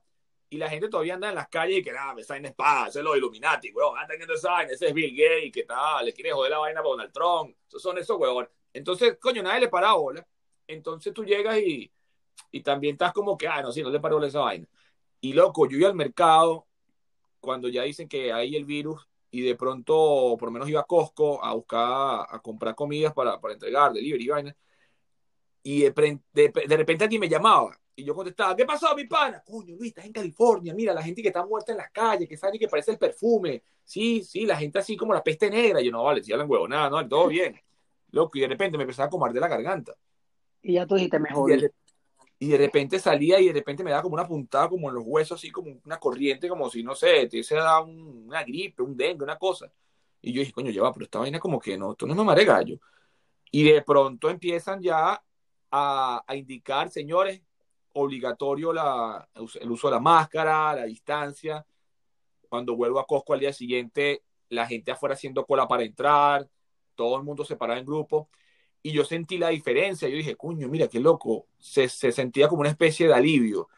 y la gente todavía anda en las calles y que nada, esa vaina es paz, ese es los Illuminati, weón, anda teniendo esa vaina, ese es Bill Gates, que tal, le quiere joder la vaina a Donald Trump, esos son esos weón. Entonces, coño, nadie le para bola. Entonces tú llegas y, y también estás como que, ah, no, sí, no le a esa vaina. Y loco, yo iba al mercado cuando ya dicen que hay el virus y de pronto, por lo menos iba a Costco a buscar, a comprar comidas para, para entregar, delivery vaina. y de, de, de, repente alguien me llamaba y yo contestaba, ¿qué pasó, mi pana? Coño, Luis, estás en California, mira, la gente que está muerta en las calles, que sabe que parece el perfume. Sí, sí, la gente así como la peste negra. Y yo, no, vale, si hablan huevo, nada, no, todo bien. Loco, y de repente me empezaba a comer de la garganta. Y ya tú dijiste, mejor. Y de, y de repente salía y de repente me daba como una puntada como en los huesos, así como una corriente, como si, no sé, te se un, una gripe, un dengue, una cosa. Y yo dije, coño, ya va, pero esta vaina como que no, esto no me mare gallo. Y de pronto empiezan ya a, a indicar, señores, obligatorio la, el uso de la máscara, la distancia. Cuando vuelvo a Costco al día siguiente, la gente afuera haciendo cola para entrar, todo el mundo separado en grupo. Y yo sentí la diferencia. Yo dije, cuño, mira qué loco. Se, se sentía como una especie de alivio.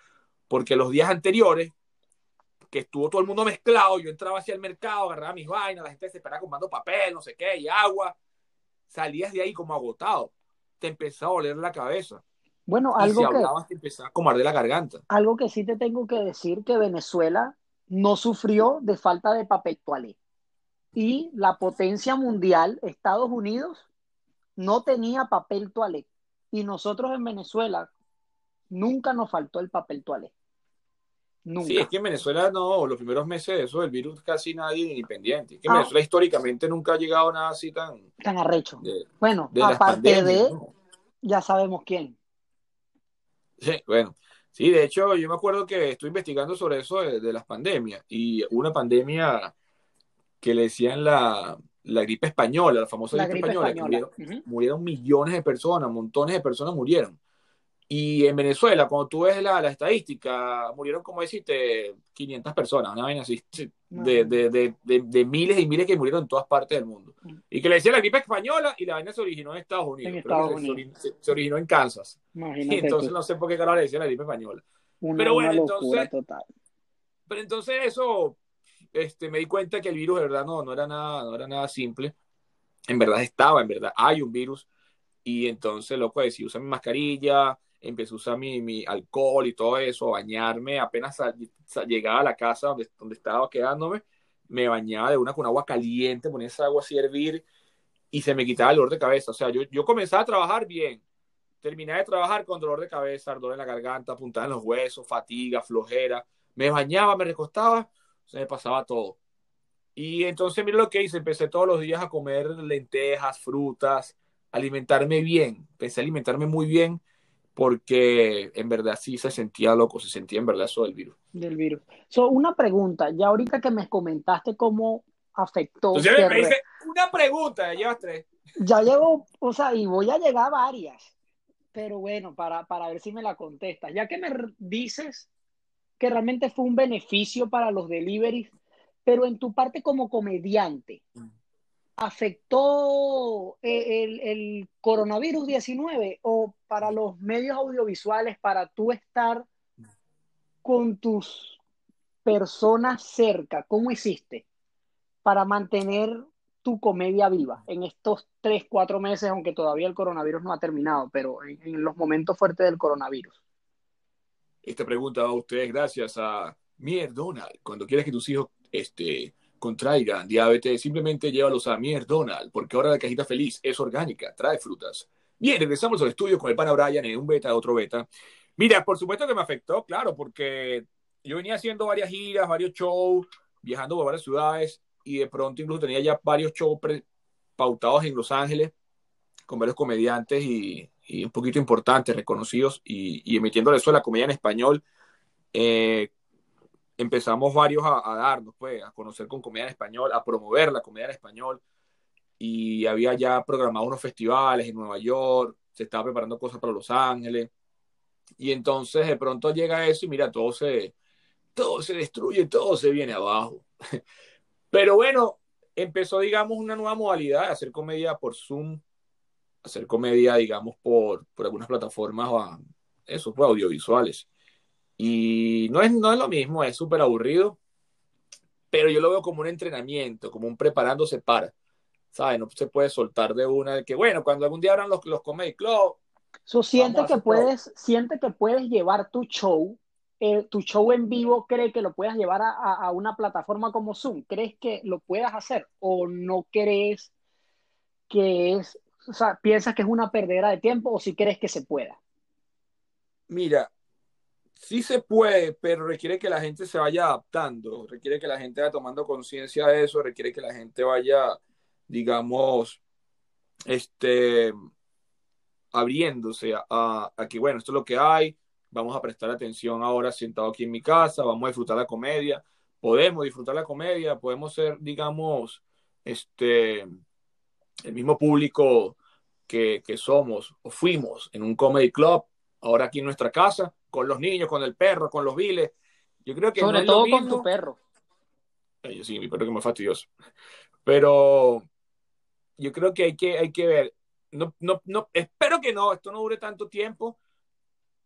Porque los días anteriores, que estuvo todo el mundo mezclado, yo entraba hacia el mercado, agarraba mis vainas, la gente se esperaba comprando papel, no sé qué, y agua. Salías de ahí como agotado. Te empezaba a oler la cabeza. Bueno, algo y si hablabas, te empezaba a comer de la garganta. Algo que sí te tengo que decir que Venezuela no sufrió de falta de papel toalé. Y la potencia mundial, Estados Unidos, no tenía papel toalé. Y nosotros en Venezuela nunca nos faltó el papel toalé. Nunca. Sí, es que en Venezuela no, los primeros meses de eso del virus casi nadie independiente. Es que en ah. Venezuela históricamente nunca ha llegado nada así tan... Tan arrecho. De, bueno, de aparte de, ya sabemos quién. Sí, bueno. Sí, de hecho, yo me acuerdo que estoy investigando sobre eso de, de las pandemias y una pandemia que le decían la, la gripe española, la famosa La gripe, gripe española, española. que murieron, murieron millones de personas, montones de personas murieron. Y en Venezuela, cuando tú ves la, la estadística, murieron, como deciste, 500 personas, una vaina así, sí, de, de, de, de, miles y miles que murieron en todas partes del mundo. Y que le decía la gripe española y la vaina se originó en Estados Unidos. En Estados se, Unidos. se- se originó en Kansas. Y Imagínate entonces tú. no sé por qué carajo le decía la gripe española. Una, pero bueno, una entonces- total. Pero entonces eso, este, me di cuenta que el virus de verdad no, no era nada, no era nada simple. En verdad estaba, en verdad hay un virus. Y entonces, loco, decidí usar mi mascarilla, empecé a usar mi, mi alcohol y todo eso, bañarme. Apenas sal- sal- llegaba a la casa donde, donde estaba quedándome, me bañaba de una con agua caliente, ponía esa agua así a hervir y se me quitaba el dolor de cabeza. O sea, yo, yo comenzaba a trabajar bien. Terminé de trabajar con dolor de cabeza, ardor en la garganta, puntada en los huesos, fatiga, flojera. Me bañaba, me recostaba, se me pasaba todo. Y entonces, mira lo que hice, empecé todos los días a comer lentejas, frutas, alimentarme bien. Empecé a alimentarme muy bien porque en verdad sí se sentía loco, se sentía en verdad eso del virus. del virus. So, una pregunta, ya ahorita que me comentaste cómo afectó, Entonces me dice, una pregunta, ya llevas tres. ya llevo, o sea, y voy a llegar a varias, pero bueno, para, para ver si me la contestas, ya que me dices que realmente fue un beneficio para los deliveries, pero en tu parte como comediante, ¿afectó eh, el, el coronavirus 19 o para los medios audiovisuales, para tú estar con tus personas cerca? ¿Cómo hiciste para mantener tu comedia viva en estos tres, cuatro meses, aunque todavía el coronavirus no ha terminado, pero en, en los momentos fuertes del coronavirus? Esta pregunta va a ustedes gracias a Mier Donald. Cuando quieras que tus hijos este, contraigan diabetes, simplemente llévalos a Mier Donald, porque ahora la cajita feliz es orgánica, trae frutas. Bien, regresamos al estudio con el pana Brian en un beta, otro beta. Mira, por supuesto que me afectó, claro, porque yo venía haciendo varias giras, varios shows, viajando por varias ciudades y de pronto incluso tenía ya varios shows pautados en Los Ángeles con varios comediantes y, un poquito importantes, reconocidos y, y la comedia en español. Eh, empezamos varios a, a darnos, pues, a conocer con comedia en español, a promover la comedia en español y había ya programados unos festivales en Nueva York, se estaba preparando cosas para Los Ángeles y entonces de pronto llega eso y mira, todo se, todo se destruye, todo se viene abajo. Pero bueno, empezó, digamos, una nueva modalidad de hacer comedia por Zoom, hacer comedia, digamos, por, por algunas plataformas, ah, eso, pues, audiovisuales. Y no es, no es lo mismo, es súper aburrido, pero yo lo veo como un entrenamiento, como un preparándose para, ¿sabes? No se puede soltar de una de que, bueno, cuando algún día abran los, los comedy club, So, siente que puedes, siente que puedes llevar tu show, eh, tu show en vivo, ¿cree que lo puedas llevar a, a- a una plataforma como Zoom? ¿Crees que lo puedas hacer o no crees que es o sea, piensas que es una perdera de tiempo o si crees que se pueda? Mira, sí se puede, pero requiere que la gente se vaya adaptando, requiere que la gente vaya tomando conciencia de eso, requiere que la gente vaya, digamos, este, abriéndose a, que, bueno, esto es lo que hay, vamos a prestar atención ahora sentado aquí en mi casa, vamos a disfrutar la comedia, podemos disfrutar la comedia, podemos ser, digamos, este, el mismo público que, que somos o fuimos en un comedy club, ahora aquí en nuestra casa, con los niños, con el perro, con los viles. Yo creo que Sobre todo con tu perro. Ay, sí, mi perro que es muy fastidioso. Pero yo creo que hay que, hay que ver. No, no, no, espero que no, esto no dure tanto tiempo,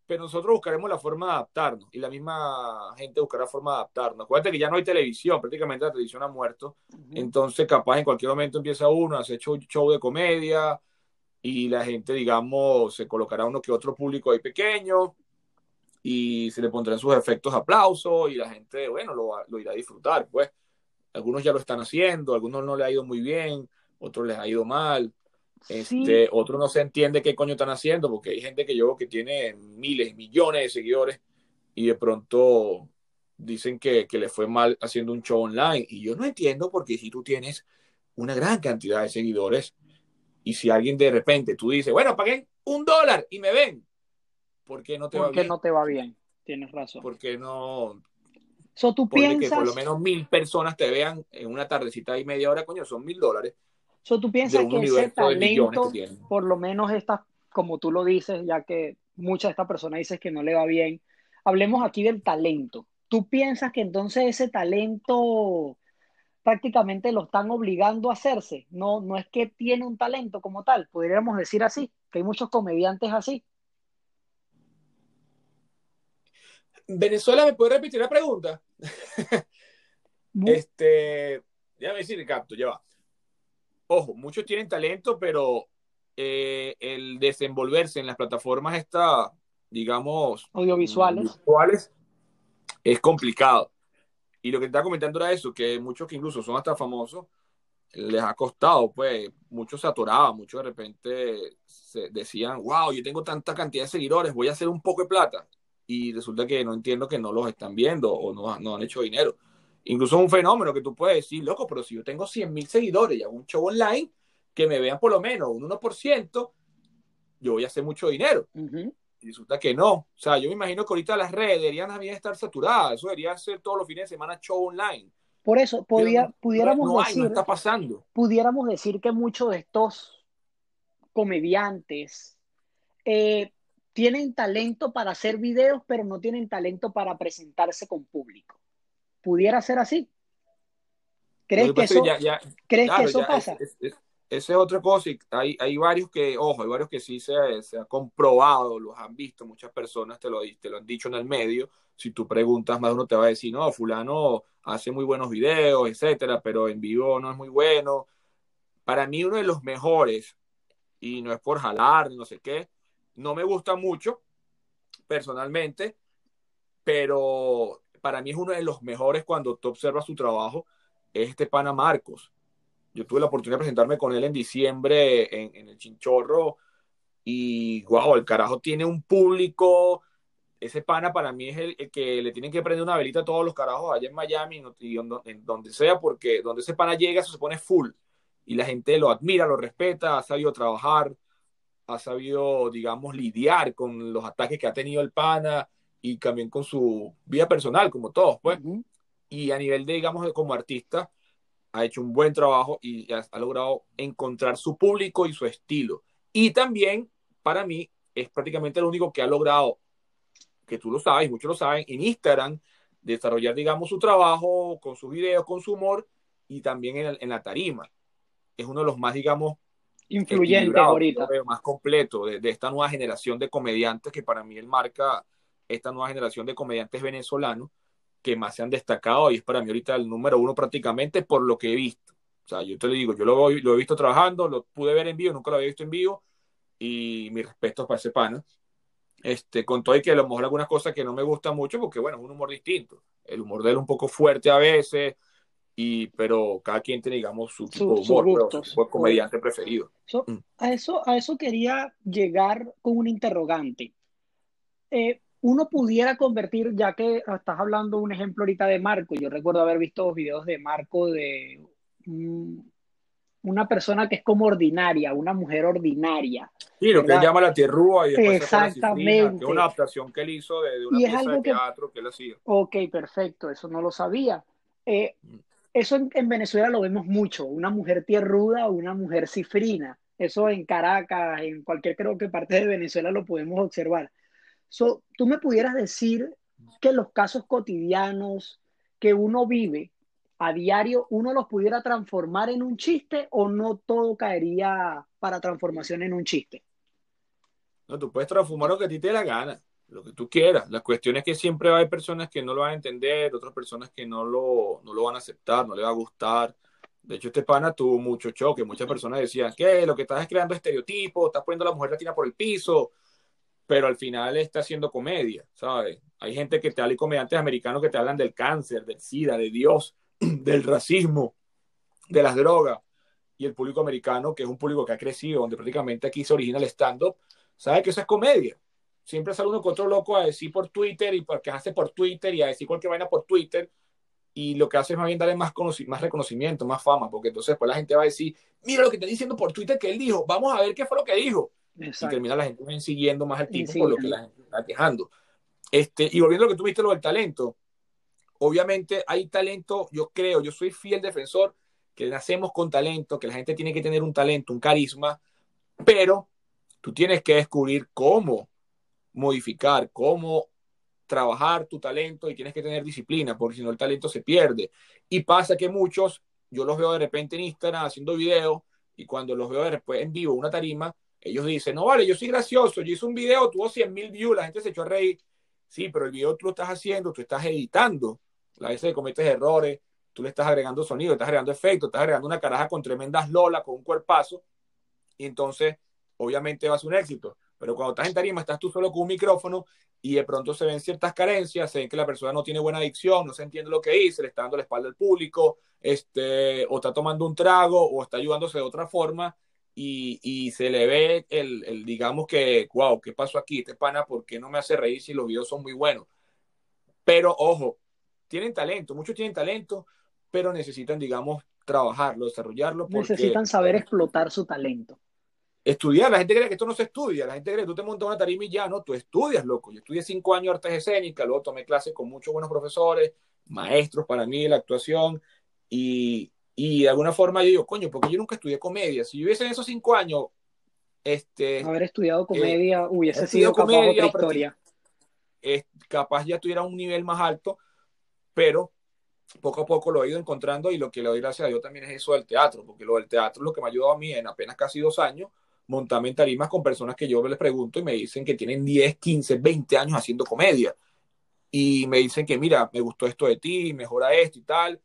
pero nosotros buscaremos la forma de adaptarnos y la misma gente buscará forma de adaptarnos. Acuérdate que ya no hay televisión, prácticamente la televisión ha muerto, uh -huh. entonces capaz en cualquier momento empieza uno a hacer show, show de comedia y la gente, digamos, se colocará uno que otro público ahí pequeño y se le pondrán sus efectos de aplauso y la gente, bueno, lo, lo, irá a disfrutar, pues. Algunos ya lo están haciendo, algunos no le ha ido muy bien, otros les ha ido mal. Este, sí. Otros no se entiende qué coño están haciendo, porque hay gente que yo que tiene miles, millones de seguidores y de pronto dicen que, que le fue mal haciendo un show online. Y yo no entiendo porque si tú tienes una gran cantidad de seguidores y si alguien de repente tú dices, bueno, paguen un dólar y me ven, ¿por qué no te ¿Por va qué bien? no te va bien? Tienes razón. ¿Por qué no? So, tú piensas... que por lo menos mil personas te vean en una tardecita y media hora, coño, son mil dólares. So, tú piensas que ese talento, que por lo menos esta, como tú lo dices, ya que muchas de estas personas dicen que no le va bien, hablemos aquí del talento. ¿Tú piensas que entonces ese talento prácticamente lo están obligando a hacerse? No, no es que tiene un talento como tal, podríamos decir así, que hay muchos comediantes así. Venezuela, ¿me puede repetir la pregunta? este, déjame decir, capto, ya va. Ojo, muchos tienen talento, pero eh, el desenvolverse en las plataformas está, digamos, audiovisuales virtuales, es complicado. Y lo que te estaba comentando era eso, que muchos que incluso son hasta famosos, les ha costado, pues, muchos se atoraban, muchos de repente decían, wow, yo tengo tanta cantidad de seguidores, voy a hacer un poco de plata y resulta que no entiendo que no los están viendo o no, no han hecho dinero. Incluso un fenómeno que tú puedes decir, loco, pero si yo tengo 100 mil seguidores y hago un show online, que me vean por lo menos un 1%, yo voy a hacer mucho dinero. Uh. Y resulta que no. O sea, yo me imagino que ahorita las redes deberían también estar saturadas. Eso debería ser todos los fines de semana show online. Por eso, podía, pudiéramos no hay, decir... No está pasando. Pudiéramos decir que muchos de estos comediantes eh, tienen talento para hacer videos, pero no tienen talento para presentarse con público. ¿Pudiera ser así? ¿Crees que, eso, ya, ya, ¿crees claro, que eso pasa? Es, es, esa es otra cosa. Y hay, varios que, ojo, hay varios que sí se, ha comprobado, los han visto, muchas personas te lo, te lo han dicho en el medio. Si tú preguntas, más uno te va a decir, no, fulano hace muy buenos videos, etcétera, pero en vivo no es muy bueno. Para mí uno de los mejores, y no es por jalar, no sé qué, no me gusta mucho, personalmente, pero para mí es uno de los mejores cuando tú observas su trabajo, es este pana Marcos. Yo tuve la oportunidad de presentarme con él en diciembre en, en el Chinchorro y wow, el carajo tiene un público. Ese pana para mí es el, el, que le tienen que prender una velita a todos los carajos allá en Miami y en, en donde sea, porque donde ese pana llega eso se pone full y la gente lo admira, lo respeta, ha sabido trabajar, ha sabido, digamos, lidiar con los ataques que ha tenido el pana y también con su vida personal, como todos, pues. Uh -huh. Y a nivel de, digamos, como artista, ha hecho un buen trabajo y ha, ha, logrado encontrar su público y su estilo. Y también, para mí, es prácticamente el único que ha logrado, que tú lo sabes, muchos lo saben, en Instagram, desarrollar, digamos, su trabajo con sus videos, con su humor y también en, en la tarima. Es uno de los más, digamos, influyentes ahorita. Más completo de, de, esta nueva generación de comediantes que para mí él marca esta nueva generación de comediantes venezolanos que más se han destacado y es para mí ahorita el número uno prácticamente por lo que he visto. O sea, yo te lo digo, yo lo, lo he visto trabajando, lo pude ver en vivo, nunca lo había visto en vivo y mis respetos para ese pana. Este, con todo y que a lo mejor algunas cosas que no me gustan mucho porque, bueno, es un humor distinto. El humor de él es un poco fuerte a veces y, pero cada quien tiene, digamos, su tipo de humor, su, comediante preferido. Mm. a, eso, a eso quería llegar con un interrogante. Eh, uno pudiera convertir, ya que estás hablando un ejemplo ahorita de Marco, yo recuerdo haber visto videos de Marco de una persona que es como ordinaria, una mujer ordinaria. Sí, lo que él llama la tierrúa y después Exactamente. que es una adaptación que él hizo de, una pieza de teatro que... él hacía. Ok, perfecto, eso no lo sabía. Eh, mm. eso en, Venezuela lo vemos mucho, una mujer tierruda o una mujer cifrina. Eso en Caracas, en cualquier creo que parte de Venezuela lo podemos observar. So, ¿Tú me pudieras decir que los casos cotidianos que uno vive a diario, uno los pudiera transformar en un chiste o no todo caería para transformación en un chiste? No, tú puedes transformar lo que a ti te dé la gana, lo que tú quieras. La cuestión es que siempre va a haber personas que no lo van a entender, otras personas que no lo, no lo van a aceptar, no le va a gustar. De hecho, este pana tuvo mucho choque. Muchas personas decían, que Lo que estás es creando estereotipos, estás poniendo a la mujer latina por el piso pero al final está haciendo comedia, ¿sabes? Hay gente que te habla y comediantes americanos que te hablan del cáncer, del SIDA, de Dios, del racismo, de las drogas. Y el público americano, que es un público que ha crecido, donde prácticamente aquí se origina el stand-up, sabe que eso es comedia. Siempre sale uno con otro loco a decir por Twitter y porque hace por Twitter y a decir cualquier vaina por Twitter. Y lo que hace es más bien darle más, más reconocimiento, más fama, porque entonces pues la gente va a decir, mira lo que está diciendo por Twitter que él dijo, vamos a ver qué fue lo que dijo y termina la gente siguiendo más al tipo por lo que la gente está quejando. Este, y volviendo a lo que tú viste, lo del talento, obviamente hay talento, yo creo, yo soy fiel defensor que nacemos con talento, que la gente tiene que tener un talento, un carisma, pero tú tienes que descubrir cómo modificar, cómo trabajar tu talento y tienes que tener disciplina, porque si no el talento se pierde. Y pasa que muchos, yo los veo de repente en Instagram haciendo videos y cuando los veo después en vivo, una tarima, ellos dicen, no vale, yo soy gracioso, yo hice un video, tuvo 100 mil views, la gente se echó a reír. Sí, pero el video tú lo estás haciendo, tú estás editando. A veces cometes errores, tú le estás agregando sonido, estás agregando efectos, estás agregando una caraja con tremendas lolas, con un cuerpazo, y entonces obviamente va a ser un éxito. Pero cuando estás en tarima, estás tú solo con un micrófono y de pronto se ven ciertas carencias, se ven que la persona no tiene buena adicción, no se entiende lo que dice, le está dando la espalda al público, este, o está tomando un trago, o está ayudándose de otra forma, y, se le ve el, digamos que, wow, ¿qué pasó aquí? Este pana, ¿por qué no me hace reír si los videos son muy buenos? Pero ojo, tienen talento, muchos tienen talento, pero necesitan, digamos, trabajarlo, desarrollarlo. necesitan saber explotar su talento. Estudiar, la gente cree que esto no se estudia, la gente cree que tú te montas una tarima y ya, no, tú estudias, loco. Yo estudié cinco años artes escénicas, luego tomé clases con muchos buenos profesores, maestros para mí de la actuación, y, y de alguna forma yo digo, coño, porque yo nunca estudié comedia. Si yo hubiese en esos cinco años, este... Haber estudiado comedia eh, hubiese sido comedia, otra historia. capaz ya tuviera un nivel más alto, pero poco a poco lo he ido encontrando y lo que le doy gracias a Dios también es eso del teatro, porque lo del teatro es lo que me ha ayudado a mí en apenas casi dos años montarme en tarimas con personas que yo les pregunto y me dicen que tienen 10, 15, 20 años haciendo comedia. Y me dicen que, mira, me gustó esto de ti, mejora esto y tal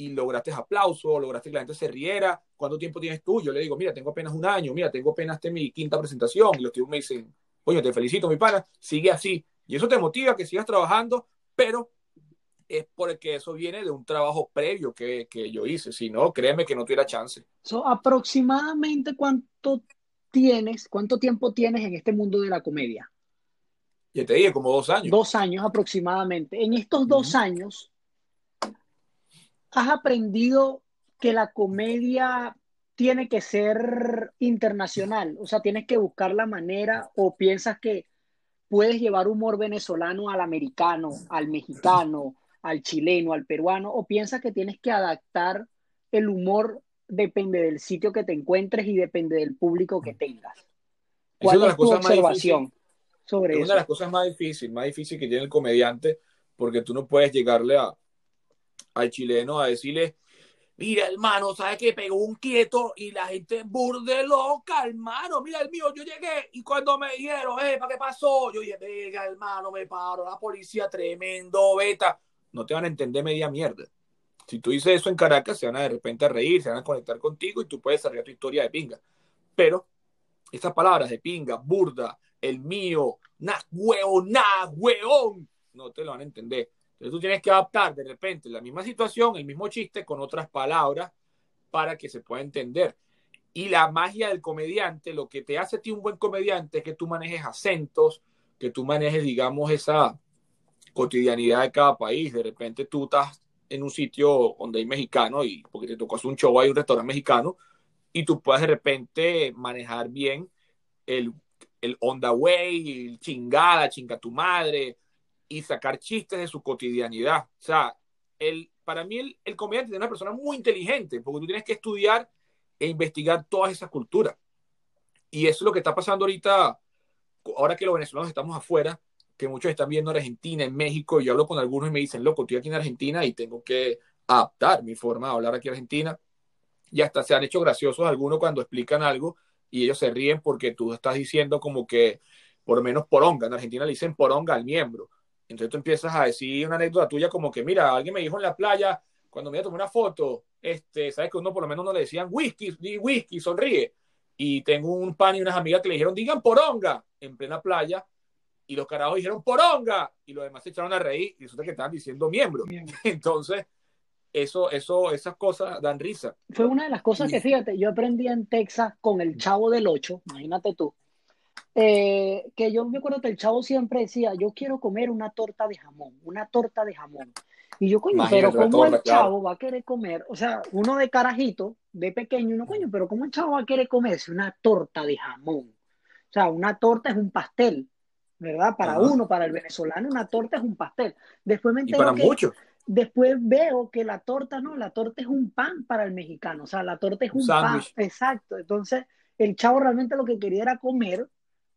y lograste aplauso, lograste que la gente se riera. ¿Cuánto tiempo tienes tú? Yo le digo, mira, tengo apenas un año, mira, tengo apenas este mi quinta presentación. Y los tíos me dicen, oye, te felicito, mi pana, sigue así. Y eso te motiva que sigas trabajando, pero es porque eso viene de un trabajo previo que, que yo hice. Si no, créeme que no tuviera chance. So, aproximadamente cuánto tienes, cuánto tiempo tienes en este mundo de la comedia. Ya te dije, como dos años. Dos años aproximadamente. En estos dos años, ¿Has aprendido que la comedia tiene que ser internacional? O sea, tienes que buscar la manera o piensas que puedes llevar humor venezolano al americano, al mexicano, al chileno, al peruano, o piensas que tienes que adaptar el humor depende del sitio que te encuentres y depende del público que tengas. ¿Cuál es, tu observación sobre eso? Es una de las cosas más difíciles, más difícil que tiene el comediante, porque tú no puedes llegarle a, al chileno a decirle, mira hermano, ¿sabes que pegó un quieto y la gente burde loca, hermano? Mira el mío, yo llegué y cuando me dijeron, eh, ¿para qué pasó? Yo dije, venga hermano, me paro, la policía tremendo, beta. No te van a entender media mierda. Si tú dices eso en Caracas, se van a de repente reír, se van a conectar contigo y tú puedes desarrollar tu historia de pinga. Pero esas palabras de pinga, burda, el mío, na huevo, na hueón, no te lo van a entender. Entonces tú tienes que adaptar de repente la misma situación, el mismo chiste con otras palabras para que se pueda entender. Y la magia del comediante, lo que te hace a ti un buen comediante es que tú manejes acentos, que tú manejes, digamos, esa cotidianidad de cada país. De repente tú estás en un sitio donde hay mexicanos y porque te tocó hacer un show, hay un restaurante mexicano y tú puedes de repente manejar bien el, el on the way, el chingada, chinga tu madre y sacar chistes de su cotidianidad. O sea, el, para mí el, el comediante es una persona muy inteligente porque tú tienes que estudiar e investigar todas esas culturas. Y eso es lo que está pasando ahorita, ahora que los venezolanos estamos afuera, que muchos están viendo Argentina, en México, y yo hablo con algunos y me dicen, loco, estoy aquí en Argentina y tengo que adaptar mi forma de hablar aquí en Argentina. Y hasta se han hecho graciosos algunos cuando explican algo y ellos se ríen porque tú estás diciendo como que, por lo menos poronga, en Argentina le dicen poronga al miembro. Entonces tú empiezas a decir una anécdota tuya como que, mira, alguien me dijo en la playa, cuando me iba a tomar una foto, este, sabes que uno por lo menos no le decían whisky, di whisky, sonríe. Y tengo un pan y unas amigas que le dijeron, digan poronga, en plena playa, y los carajos dijeron poronga, y los demás se echaron a reír, y resulta que estaban diciendo miembro. Entonces, eso, eso, esas cosas dan risa. Fue una de las cosas que, fíjate, yo aprendí en Texas con el chavo del 8, imagínate tú, eh, que yo me acuerdo que el chavo siempre decía, yo quiero comer una torta de jamón, una torta de jamón. Y yo, coño, pero ¿cómo el chavo va a querer comer? O sea, uno de carajito, de pequeño, uno, coño, pero ¿cómo el chavo va a querer comerse una torta de jamón? O sea, una torta es un pastel, ¿verdad? Para Ajá. uno, para el venezolano, una torta es un pastel. Después me entero y para que, muchos. Después veo que la torta, no, la torta es un pan para el mexicano, o sea, la torta es un, un pan, exacto. Entonces, el chavo realmente lo que quería era comer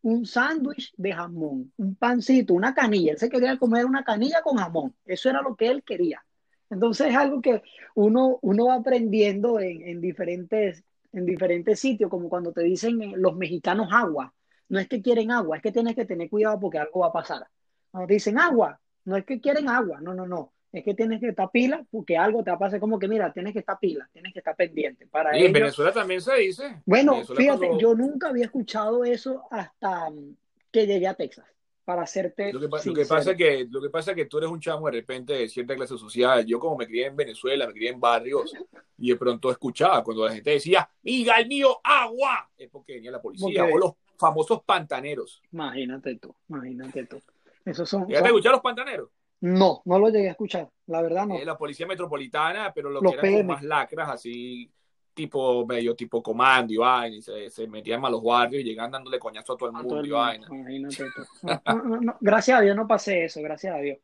un sándwich de jamón, un pancito, una canilla. Él se quería comer una canilla con jamón. Eso era lo que él quería. Entonces es algo que uno, uno va aprendiendo en, en, diferentes, en diferentes sitios, como cuando te dicen eh, los mexicanos agua. No es que quieren agua, es que tienes que tener cuidado porque algo va a pasar. Cuando te dicen agua, no es que quieren agua, no, no, no. Es que tienes que estar pila porque algo te va a pasar como que, mira, tienes que estar pila, tienes que estar pendiente. Para y ellos... en Venezuela también se dice. Bueno, fíjate, yo nunca había escuchado eso hasta que llegué a Texas. Para hacerte lo que, lo que pasa es que lo que pasa es que tú eres un chamo de repente de cierta clase social yo como me crié en Venezuela me crié en barrios y de pronto escuchaba cuando la gente decía mira el mío agua es porque venía la policía porque... o los famosos pantaneros imagínate tú imagínate tú esos son, ¿Ya te escuchar los pantaneros? No, no lo llegué a escuchar, la verdad no. Eh, la policía metropolitana, pero lo los que eran más lacras, así, tipo, medio tipo comando y vaina, y se, se metían a los guardias y llegaban dándole coñazo a todo el a mundo, todo el mundo y vaina. Imagínate no, no, no, gracias a Dios no pasé eso, gracias a Dios.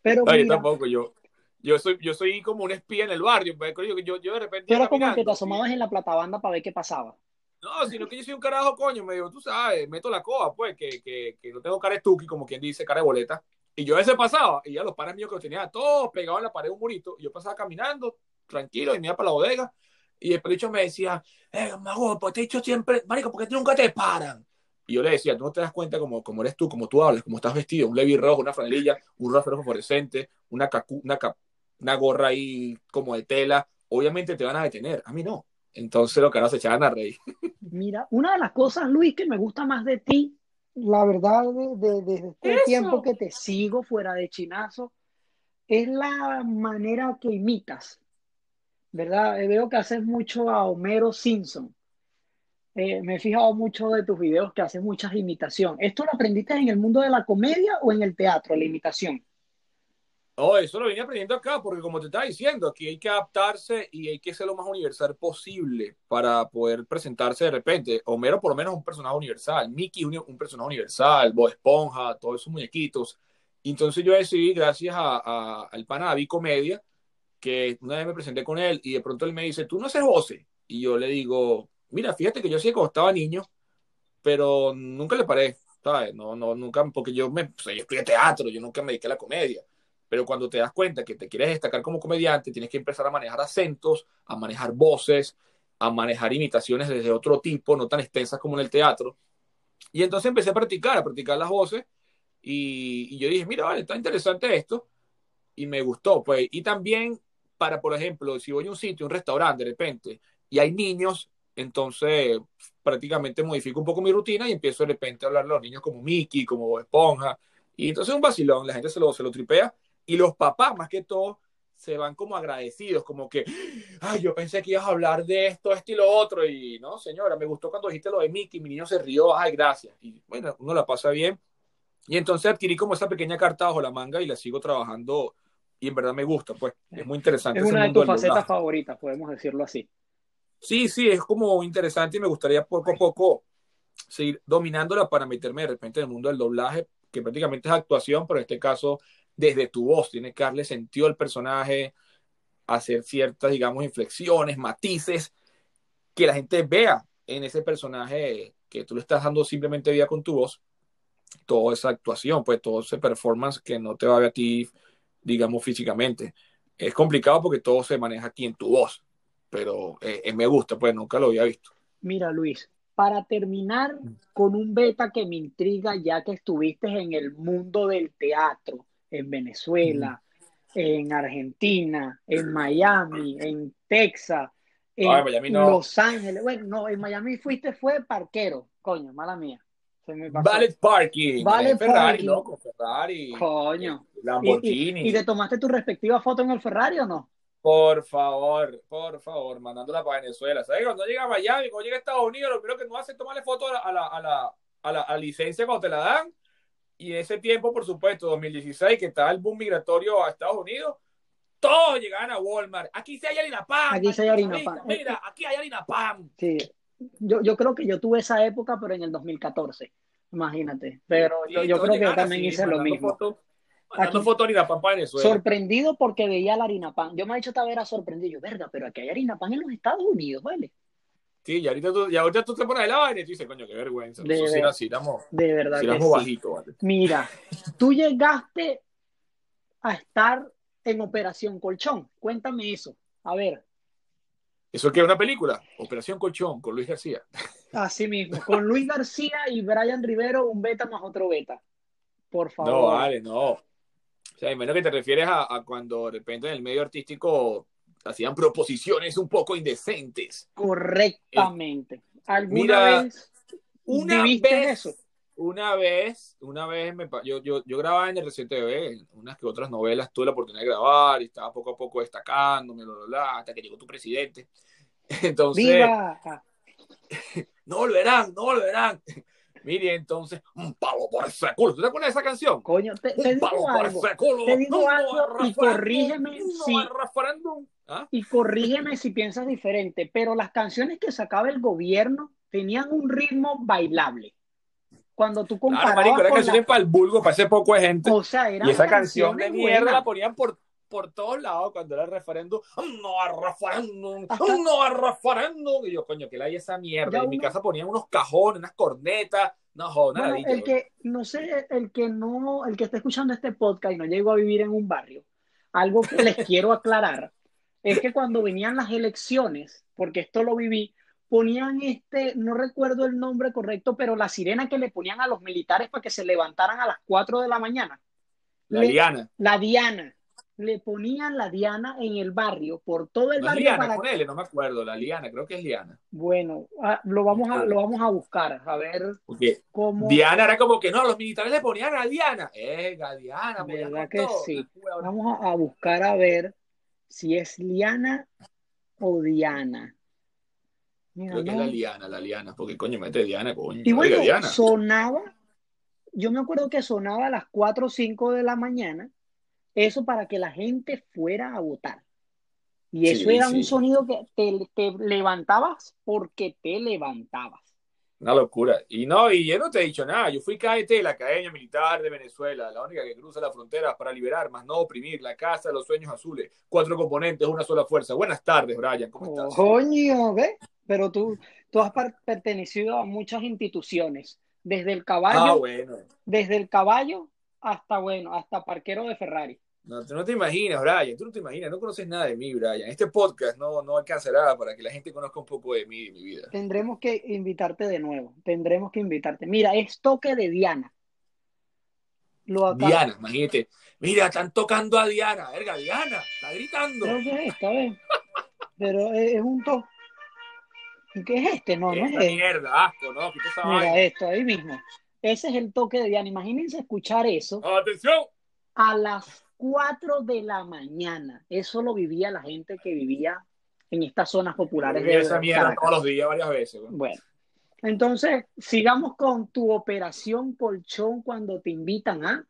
Pero no, mira, yo tampoco, yo, yo soy, yo soy como un espía en el barrio, pues, yo, yo, yo de repente... Pero como que te asomabas en la platabanda para ver qué pasaba. No, sino que yo soy un carajo, coño, me digo, tú sabes, meto la coba, pues, que, que, que no tengo cara de tuki, como quien dice, cara de boleta. Y yo a veces pasaba, y ya los panes míos que los tenía todos pegados en la pared un murito, y yo pasaba caminando, tranquilo, y me iba para la bodega, y el pericho me decía, eh, mago, pues te he dicho siempre, marico, ¿por qué nunca te paran? Y yo le decía, tú no te das cuenta como, como eres tú, como tú hablas, como estás vestido, un levi rojo, una franelilla, un rostro fluorescente, una, cacu, una, una gorra ahí como de tela, obviamente te van a detener, a mí no. Entonces los caras se echaban a reír. Mira, una de las cosas, Luis, que me gusta más de ti la verdad, desde de, de este tiempo que te sigo fuera de chinazo, es la manera que imitas, ¿verdad? Veo que haces mucho a Homero Simpson. Eh, me he fijado mucho de tus videos que haces muchas imitaciones. ¿Esto lo aprendiste en el mundo de la comedia o en el teatro, la imitación? Oh, eso lo venía aprendiendo acá, porque como te estaba diciendo, aquí hay que adaptarse y hay que ser lo más universal posible para poder presentarse de repente. Homero por lo menos es un personaje universal, Mickey un, un personaje universal, Bob Esponja, todos esos muñequitos. Entonces yo decidí, gracias a, a, al pana David Comedia, que una vez me presenté con él y de pronto él me dice, tú no haces voces. Y yo le digo, mira, fíjate que yo sí cuando estaba niño, pero nunca le paré, ¿sabes? No, no, nunca, porque yo, me, pues, yo estudié teatro, yo nunca me dediqué a la comedia. Pero cuando te das cuenta que te quieres destacar como comediante, tienes que empezar a manejar acentos, a manejar voces, a manejar imitaciones desde otro tipo, no tan extensas como en el teatro. Y entonces empecé a practicar, a practicar las voces. Y, y yo dije, mira, vale, está interesante esto. Y me gustó, pues. Y también para, por ejemplo, si voy a un sitio, un restaurante de repente, y hay niños, entonces prácticamente modifico un poco mi rutina y empiezo de repente a hablar a los niños como Mickey, como Esponja. Y entonces es un vacilón, la gente se lo, se lo tripea Y los papás, más que todo, se van como agradecidos, como que, ay, yo pensé que ibas a hablar de esto, esto y lo otro, y no, señora, me gustó cuando dijiste lo de Mickey, mi niño se rió, ay, gracias. Y bueno, uno la pasa bien. Y entonces adquirí como esa pequeña carta bajo la manga y la sigo trabajando y en verdad me gusta, pues es muy interesante. Es una de tus facetas favoritas, podemos decirlo así. Sí, sí, es como interesante y me gustaría poco a poco seguir dominándola para meterme de repente en el mundo del doblaje, que prácticamente es actuación, pero en este caso desde tu voz, tiene que darle sentido al personaje, hacer ciertas, digamos, inflexiones, matices, que la gente vea en ese personaje que tú le estás dando simplemente vida con tu voz, toda esa actuación, pues todo ese performance que no te va a ver a ti, digamos, físicamente. Es complicado porque todo se maneja aquí en tu voz, pero eh, eh, me gusta, pues nunca lo había visto. Mira, Luis, para terminar con un beta que me intriga ya que estuviste en el mundo del teatro, en Venezuela, en Argentina, en Miami, en Texas, en Los Ángeles. Bueno, no, en Miami fuiste, fue parquero, coño, mala mía. Ballet Parking. Ballet Ferrari, loco, Ferrari. Coño. Lamborghini. ¿Y, te tomaste tu respectiva foto en el Ferrari o no? Por favor, por favor, mandándola para Venezuela. ¿Sabes? Cuando llega a Miami, cuando llega a Estados Unidos, lo primero que no hace es tomarle foto a la, a la, a la, a la, licencia cuando te la dan y en ese tiempo, por supuesto, 2016, que estaba el boom migratorio a Estados Unidos, todos llegaban a Walmart. Aquí sí hay harina pan. Aquí sí hay harina pan. Mira, aquí hay harina pan. Sí. Yo, yo creo que yo tuve esa época, pero en el 2014. Imagínate. Pero yo, yo creo que yo también hice lo mismo. Foto, aquí, foto harina pan para Venezuela. Sorprendido porque veía la harina pan. Yo me he dicho esta vez sorprendido. Yo, verga, pero aquí hay harina pan en los Estados Unidos, ¿vale? Sí, y ahorita tú, y ahorita tú te pones el aire y tú dices, coño, qué vergüenza. De, Eso ver, sí, de verdad. que sí. bajito, ¿vale? Mira, tú llegaste a estar en Operación Colchón. Cuéntame eso. A ver. ¿Eso qué es una película? Operación Colchón, con Luis García. Así mismo, con Luis García y Brian Rivero, un beta más otro beta. Por favor. No, vale, no. O sea, menos que te refieres a, a, cuando de repente en el medio artístico hacían proposiciones un poco indecentes. Correctamente. ¿Alguna vez una vez, eso? Una vez, una vez me, yo, yo, yo grababa en el RCTV, unas que otras novelas tuve la oportunidad de grabar y estaba poco a poco destacándome, hasta que llegó tu presidente. Entonces, ¡Viva! no volverán, no volverán. Mire, entonces, un palo por ese culo. ¿Tú te acuerdas de esa canción? Coño, te, te un digo algo. Te digo algo y corrígeme si... ¿Ah? Y corrígeme si piensas diferente, pero las canciones que sacaba el gobierno tenían un ritmo bailable. Cuando tú comparabas claro, marico, era canciones para el vulgo, para ese poco de gente. O sea, era y esa canción de mierda la ponían por por todos lados cuando era el referéndum, no a referéndum, no a referéndum. Y yo, coño, que la hay esa mierda. en mi casa ponían unos cajones, unas cornetas. No, joder, nada. el que, no sé, el que no, el que está escuchando este podcast y no llegó a vivir en un barrio, algo que les quiero aclarar es que cuando venían las elecciones, porque esto lo viví, ponían este, no recuerdo el nombre correcto, pero la sirena que le ponían a los militares para que se levantaran a las 4 de la mañana. La Diana. La Diana le ponían la diana en el barrio, por todo el no barrio. Liana, para... no me acuerdo, la liana, creo que es liana. Bueno, ah, lo, vamos a, lo vamos a buscar, a ver cómo. Diana era como que no, los militares le ponían a Diana. Eh, Diana, ¿verdad que sí? Vamos a, buscar a ver si es liana o Diana. creo que es la liana, la liana, porque coño mete Diana, coño. Y bueno, sonaba, yo me acuerdo que sonaba a las 4 o 5 de la mañana eso para que la gente fuera a votar. Y eso era un sonido que te, levantabas porque te levantabas. Una locura. Y no, y yo no te he dicho nada. Yo fui de la Academia Militar de Venezuela, la única que cruza la frontera para liberar, más no oprimir, la Casa de los Sueños Azules. Cuatro componentes, una sola fuerza. Buenas tardes, Brian. ¿Cómo estás? coño, ¿ves? Pero tú, tú has pertenecido a muchas instituciones. Desde el caballo. Ah, bueno. Desde el caballo hasta, bueno, hasta parquero de Ferrari. No, tú no te imaginas, Brian, tú no te imaginas, no conoces nada de mí, Brian. Este podcast no, no alcanzará para que la gente conozca un poco de mí y mi vida. Tendremos que invitarte de nuevo, tendremos que invitarte. Mira, es toque de Diana. Diana, imagínate. Mira, están tocando a Diana, verga, Diana, está gritando. Está bien. Pero es un toque. ¿Qué es este? No, no es este. mierda, asco, ¿no? Mira esto, ahí mismo. Ese es el toque de Diana. Imagínense escuchar eso. ¡Atención! A las 4 de la mañana. Eso lo vivía la gente que vivía en estas zonas populares de esa mierda todos los días, varias veces. Bueno, entonces sigamos con tu operación colchón cuando te invitan a.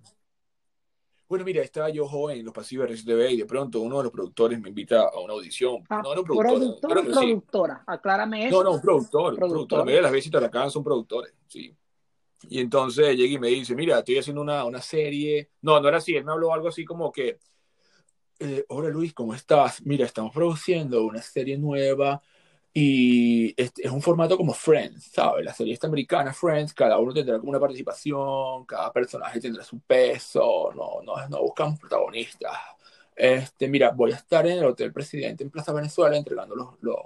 Bueno, mira, estaba yo joven en los pasivos de RCTV y de pronto uno de los productores me invita a una audición. Ah, no, no, productor, productora, aclárame eso. No, no, un productor, un productor. La mayoría de las veces acá son productores, sí. Y entonces llega y me dice, mira, estoy haciendo una, una serie. No, no era así, él me habló algo así como que, eh, hola Luis, ¿cómo estás? Mira, estamos produciendo una serie nueva y es, es, un formato como Friends, ¿sabes? La serie esta americana, Friends, cada uno tendrá como una participación, cada personaje tendrá su peso, no, no, no buscamos protagonistas. Este, mira, voy a estar en el Hotel Presidente en Plaza Venezuela entregando los, los,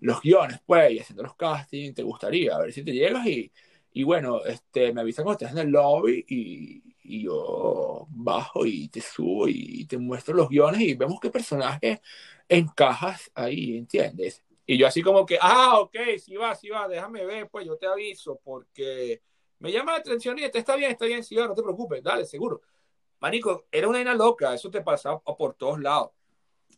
los guiones, pues, y haciendo los castings, te gustaría, a ver si te llegas y, y bueno, este, me avisan cuando estés en el lobby y, y, yo bajo y te subo y te muestro los guiones y vemos qué personaje encajas ahí, ¿entiendes? Y yo así como que, ah, ok, sí va, sí va, déjame ver, pues yo te aviso porque me llama la atención y está bien, está bien, sí va, no te preocupes, dale, seguro. Manico, era una vaina loca, eso te pasaba por todos lados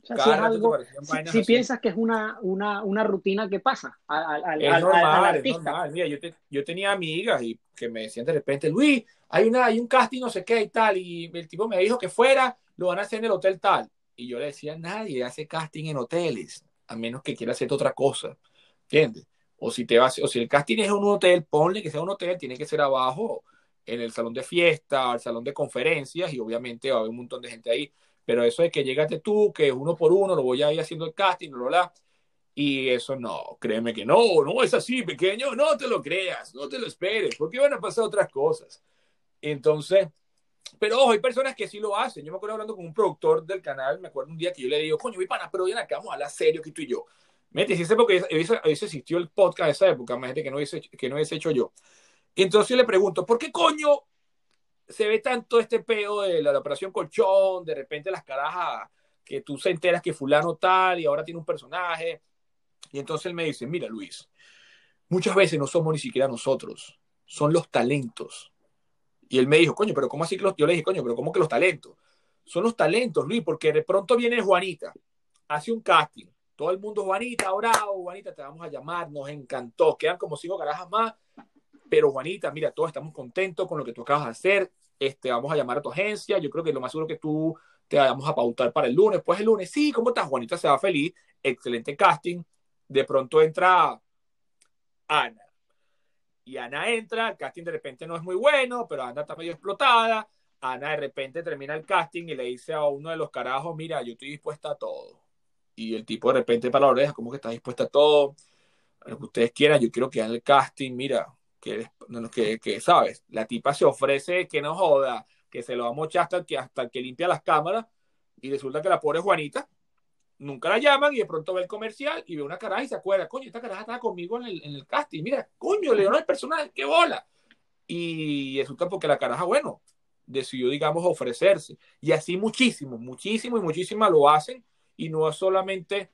si, piensas que es una, una, una rutina que pasa al, es normal, Es normal. Mira, yo, yo, tenía amigas y que me decían de repente, Luis, hay, una, hay un casting no sé qué y tal, y el tipo me dijo que fuera, lo van a hacer en el hotel tal. Y yo le decía, nadie hace casting en hoteles, a menos que quiera hacer otra cosa, ¿entiendes? O si, te vas, o si el casting es un hotel, ponle que sea un hotel, tiene que ser abajo, en el salón de fiesta, el salón de conferencias, y obviamente va a haber un montón de gente ahí pero eso es que llegaste tú, que uno por uno lo voy a ir haciendo el casting, bla, bla, y eso no, créeme que no, no es así, pequeño, no te lo creas, no te lo esperes, porque van a pasar otras cosas. Entonces, pero ojo, hay personas que sí lo hacen. Yo me acuerdo hablando con un productor del canal, me acuerdo un día que yo le digo, coño, mi pana, pero bien acá, vamos a hablar serio que tú y yo. Mete, si esa época, ese, existió el podcast de esa época, imagínate que no hubiese, que no hecho yo. Entonces yo le pregunto, ¿por qué coño se ve tanto este peo de la, operación colchón, de repente las carajas que tú se enteras que fulano tal y ahora tiene un personaje. Y entonces él me dice, mira Luis, muchas veces no somos ni siquiera nosotros, son los talentos. Y él me dijo, coño, pero ¿cómo así que los... Yo le dije, coño, pero ¿cómo que los talentos? Son los talentos, Luis, porque de pronto viene Juanita, hace un casting, todo el mundo, Juanita, bravo, Juanita, te vamos a llamar, nos encantó, quedan como cinco carajas más, pero Juanita, mira, todos estamos contentos con lo que tú acabas de hacer. Este, vamos a llamar a tu agencia. Yo creo que lo más seguro que tú te vamos a pautar para el lunes. Pues el lunes, sí, ¿cómo estás? Juanita se va feliz. Excelente casting. De pronto entra Ana. Y Ana entra, el casting de repente no es muy bueno, pero Ana está medio explotada. Ana de repente termina el casting y le dice a uno de los carajos, mira, yo estoy dispuesta a todo. Y el tipo de repente para la oreja, ¿cómo que está dispuesta a todo? Lo que ustedes quieran, yo quiero que hagan el casting, mira, que, ¿sabes? La tipa se ofrece que no joda, que se lo va a mochar hasta que, hasta que limpia las cámaras y resulta que la pobre Juanita nunca la llaman y de pronto ve el comercial y ve una caraja y se acuerda, coño, esta caraja estaba conmigo en el, en el casting, mira, coño, le el personaje, qué bola. Y resulta porque la caraja, bueno, decidió, digamos, ofrecerse. Y así muchísimo, muchísimo y muchísimas lo hacen y no solamente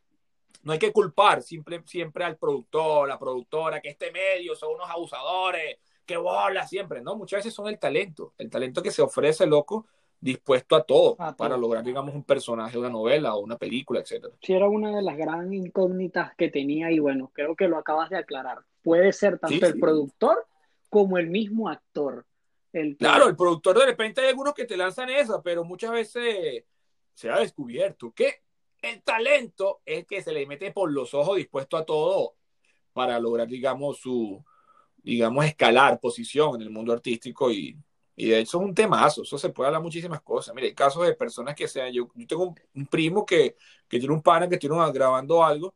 no hay que culpar siempre, siempre al productor, la productora, que este medio son unos abusadores, que bola siempre, ¿no? Muchas veces son el talento, el talento que se ofrece, loco, dispuesto a todo para lograr, digamos, un personaje una novela o una película, etcétera. Sí, era una de las grandes incógnitas que tenía y bueno, creo que lo acabas de aclarar. Puede ser tanto el productor como el mismo actor. El Claro, el productor de repente hay algunos que te lanzan esa, pero muchas veces se ha descubierto que el talento es que se le mete por los ojos dispuesto a todo para lograr, digamos, su, digamos, escalar posición en el mundo artístico y, y de hecho es un temazo, eso se puede hablar muchísimas cosas. Mire, hay casos de personas que sean, yo, tengo un, primo que, que, tiene un pana que tiene grabando algo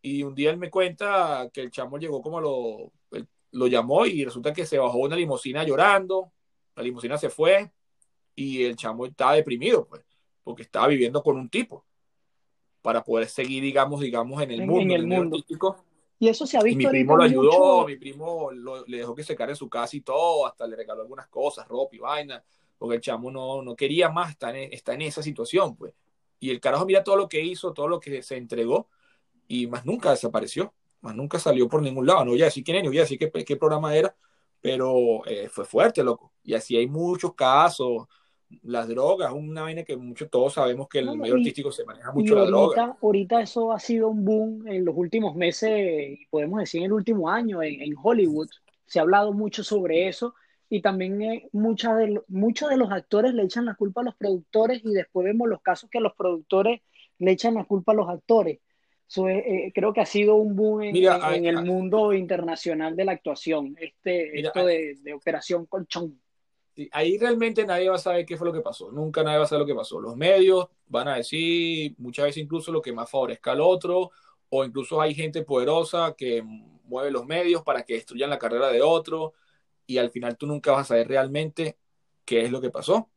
y un día él me cuenta que el chamo llegó como lo, lo llamó y resulta que se bajó una limusina llorando, la limusina se fue y el chamo estaba deprimido, pues, porque estaba viviendo con un tipo para poder seguir, digamos, digamos, en el mundo, en el, mundo. artístico. Y eso se ha visto. Mi primo lo ayudó, mi primo le dejó que se en su casa y todo, hasta le regaló algunas cosas, ropa y vaina, porque el chamo no, no quería más estar en, está en esa situación, pues. Y el carajo mira todo lo que hizo, todo lo que se entregó, y más nunca desapareció, más nunca salió por ningún lado. No voy a decir quién es, no voy a decir qué, qué programa era, pero eh, fue fuerte, loco. Y así hay muchos casos las drogas, una vaina que mucho, todos sabemos que en el medio artístico se maneja mucho la droga. ahorita, ahorita eso ha sido un boom en los últimos meses, podemos decir en el último año, en, en Hollywood. Se ha hablado mucho sobre eso y también eh, muchas de muchos de los actores le echan la culpa a los productores y después vemos los casos que los productores le echan la culpa a los actores. Es, eh, creo que ha sido un boom en, Mira, en- hay- en el hay- mundo internacional de la actuación, este, Mira, esto de, de Operación Colchón. Ahí realmente nadie va a saber qué fue lo que pasó. Nunca nadie va a saber lo que pasó. Los medios van a decir muchas veces incluso lo que más favorezca al otro, o incluso hay gente poderosa que mueve los medios para que destruyan la carrera de otro, y al final tú nunca vas a saber realmente qué es lo que pasó.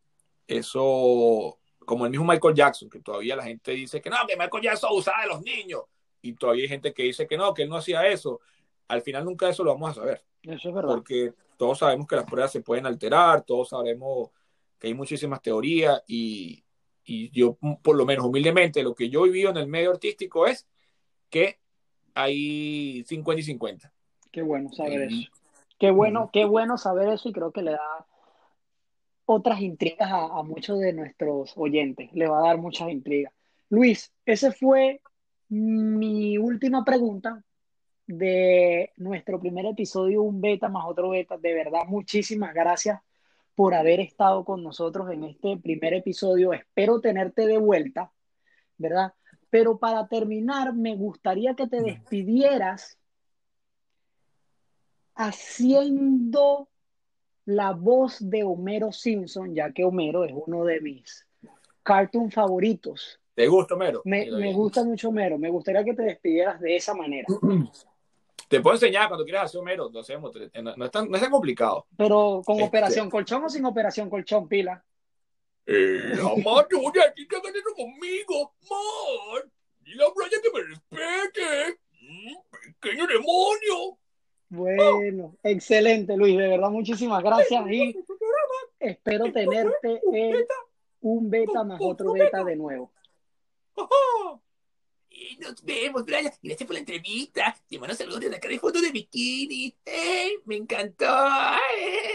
Eso, como el mismo Michael Jackson, que todavía la gente dice que no, que Michael Jackson abusaba de los niños, y todavía hay gente que dice que no, que él no hacía eso. Al final nunca eso lo vamos a saber Eso es verdad. porque todos sabemos que las pruebas se pueden alterar, todos sabemos que hay muchísimas teorías y, y yo, por lo menos humildemente, lo que yo he vivido en el medio artístico es que hay 50 y 50. Qué bueno saber Sí. eso. Qué bueno, qué bueno saber eso y creo que le da otras intrigas a, a muchos de nuestros oyentes. Le va a dar muchas intrigas. Luis, esa fue mi última pregunta de nuestro primer episodio, un beta más otro beta. De verdad, muchísimas gracias por haber estado con nosotros en este primer episodio. Espero tenerte de vuelta, ¿verdad? Pero para terminar, me gustaría que te despidieras haciendo la voz de Homero Simpson, ya que Homero es uno de mis cartoon favoritos. ¿Te gusta, Mero? Me, me gusta mucho Homero, me gustaría que te despidieras de esa manera, Te puedo enseñar cuando quieras hacer Homero, lo hacemos, te- no, no es tan, no es tan complicado. pero con Este- Operación Colchón o sin Operación Colchón, pila. Eh, mamá, tú ya aquí que hagan eso conmigo, man. Dile a Brian que me respete. Mm, pequeño demonio. Bueno, excelente Luis, de verdad muchísimas gracias y espero tenerte en un beta más otro beta de nuevo. Ajá. Y nos vemos, Brian. Gracias por la entrevista. Te mando saludos desde acá de fondo de bikini. ¡Eh! Me encantó. ¡Eh!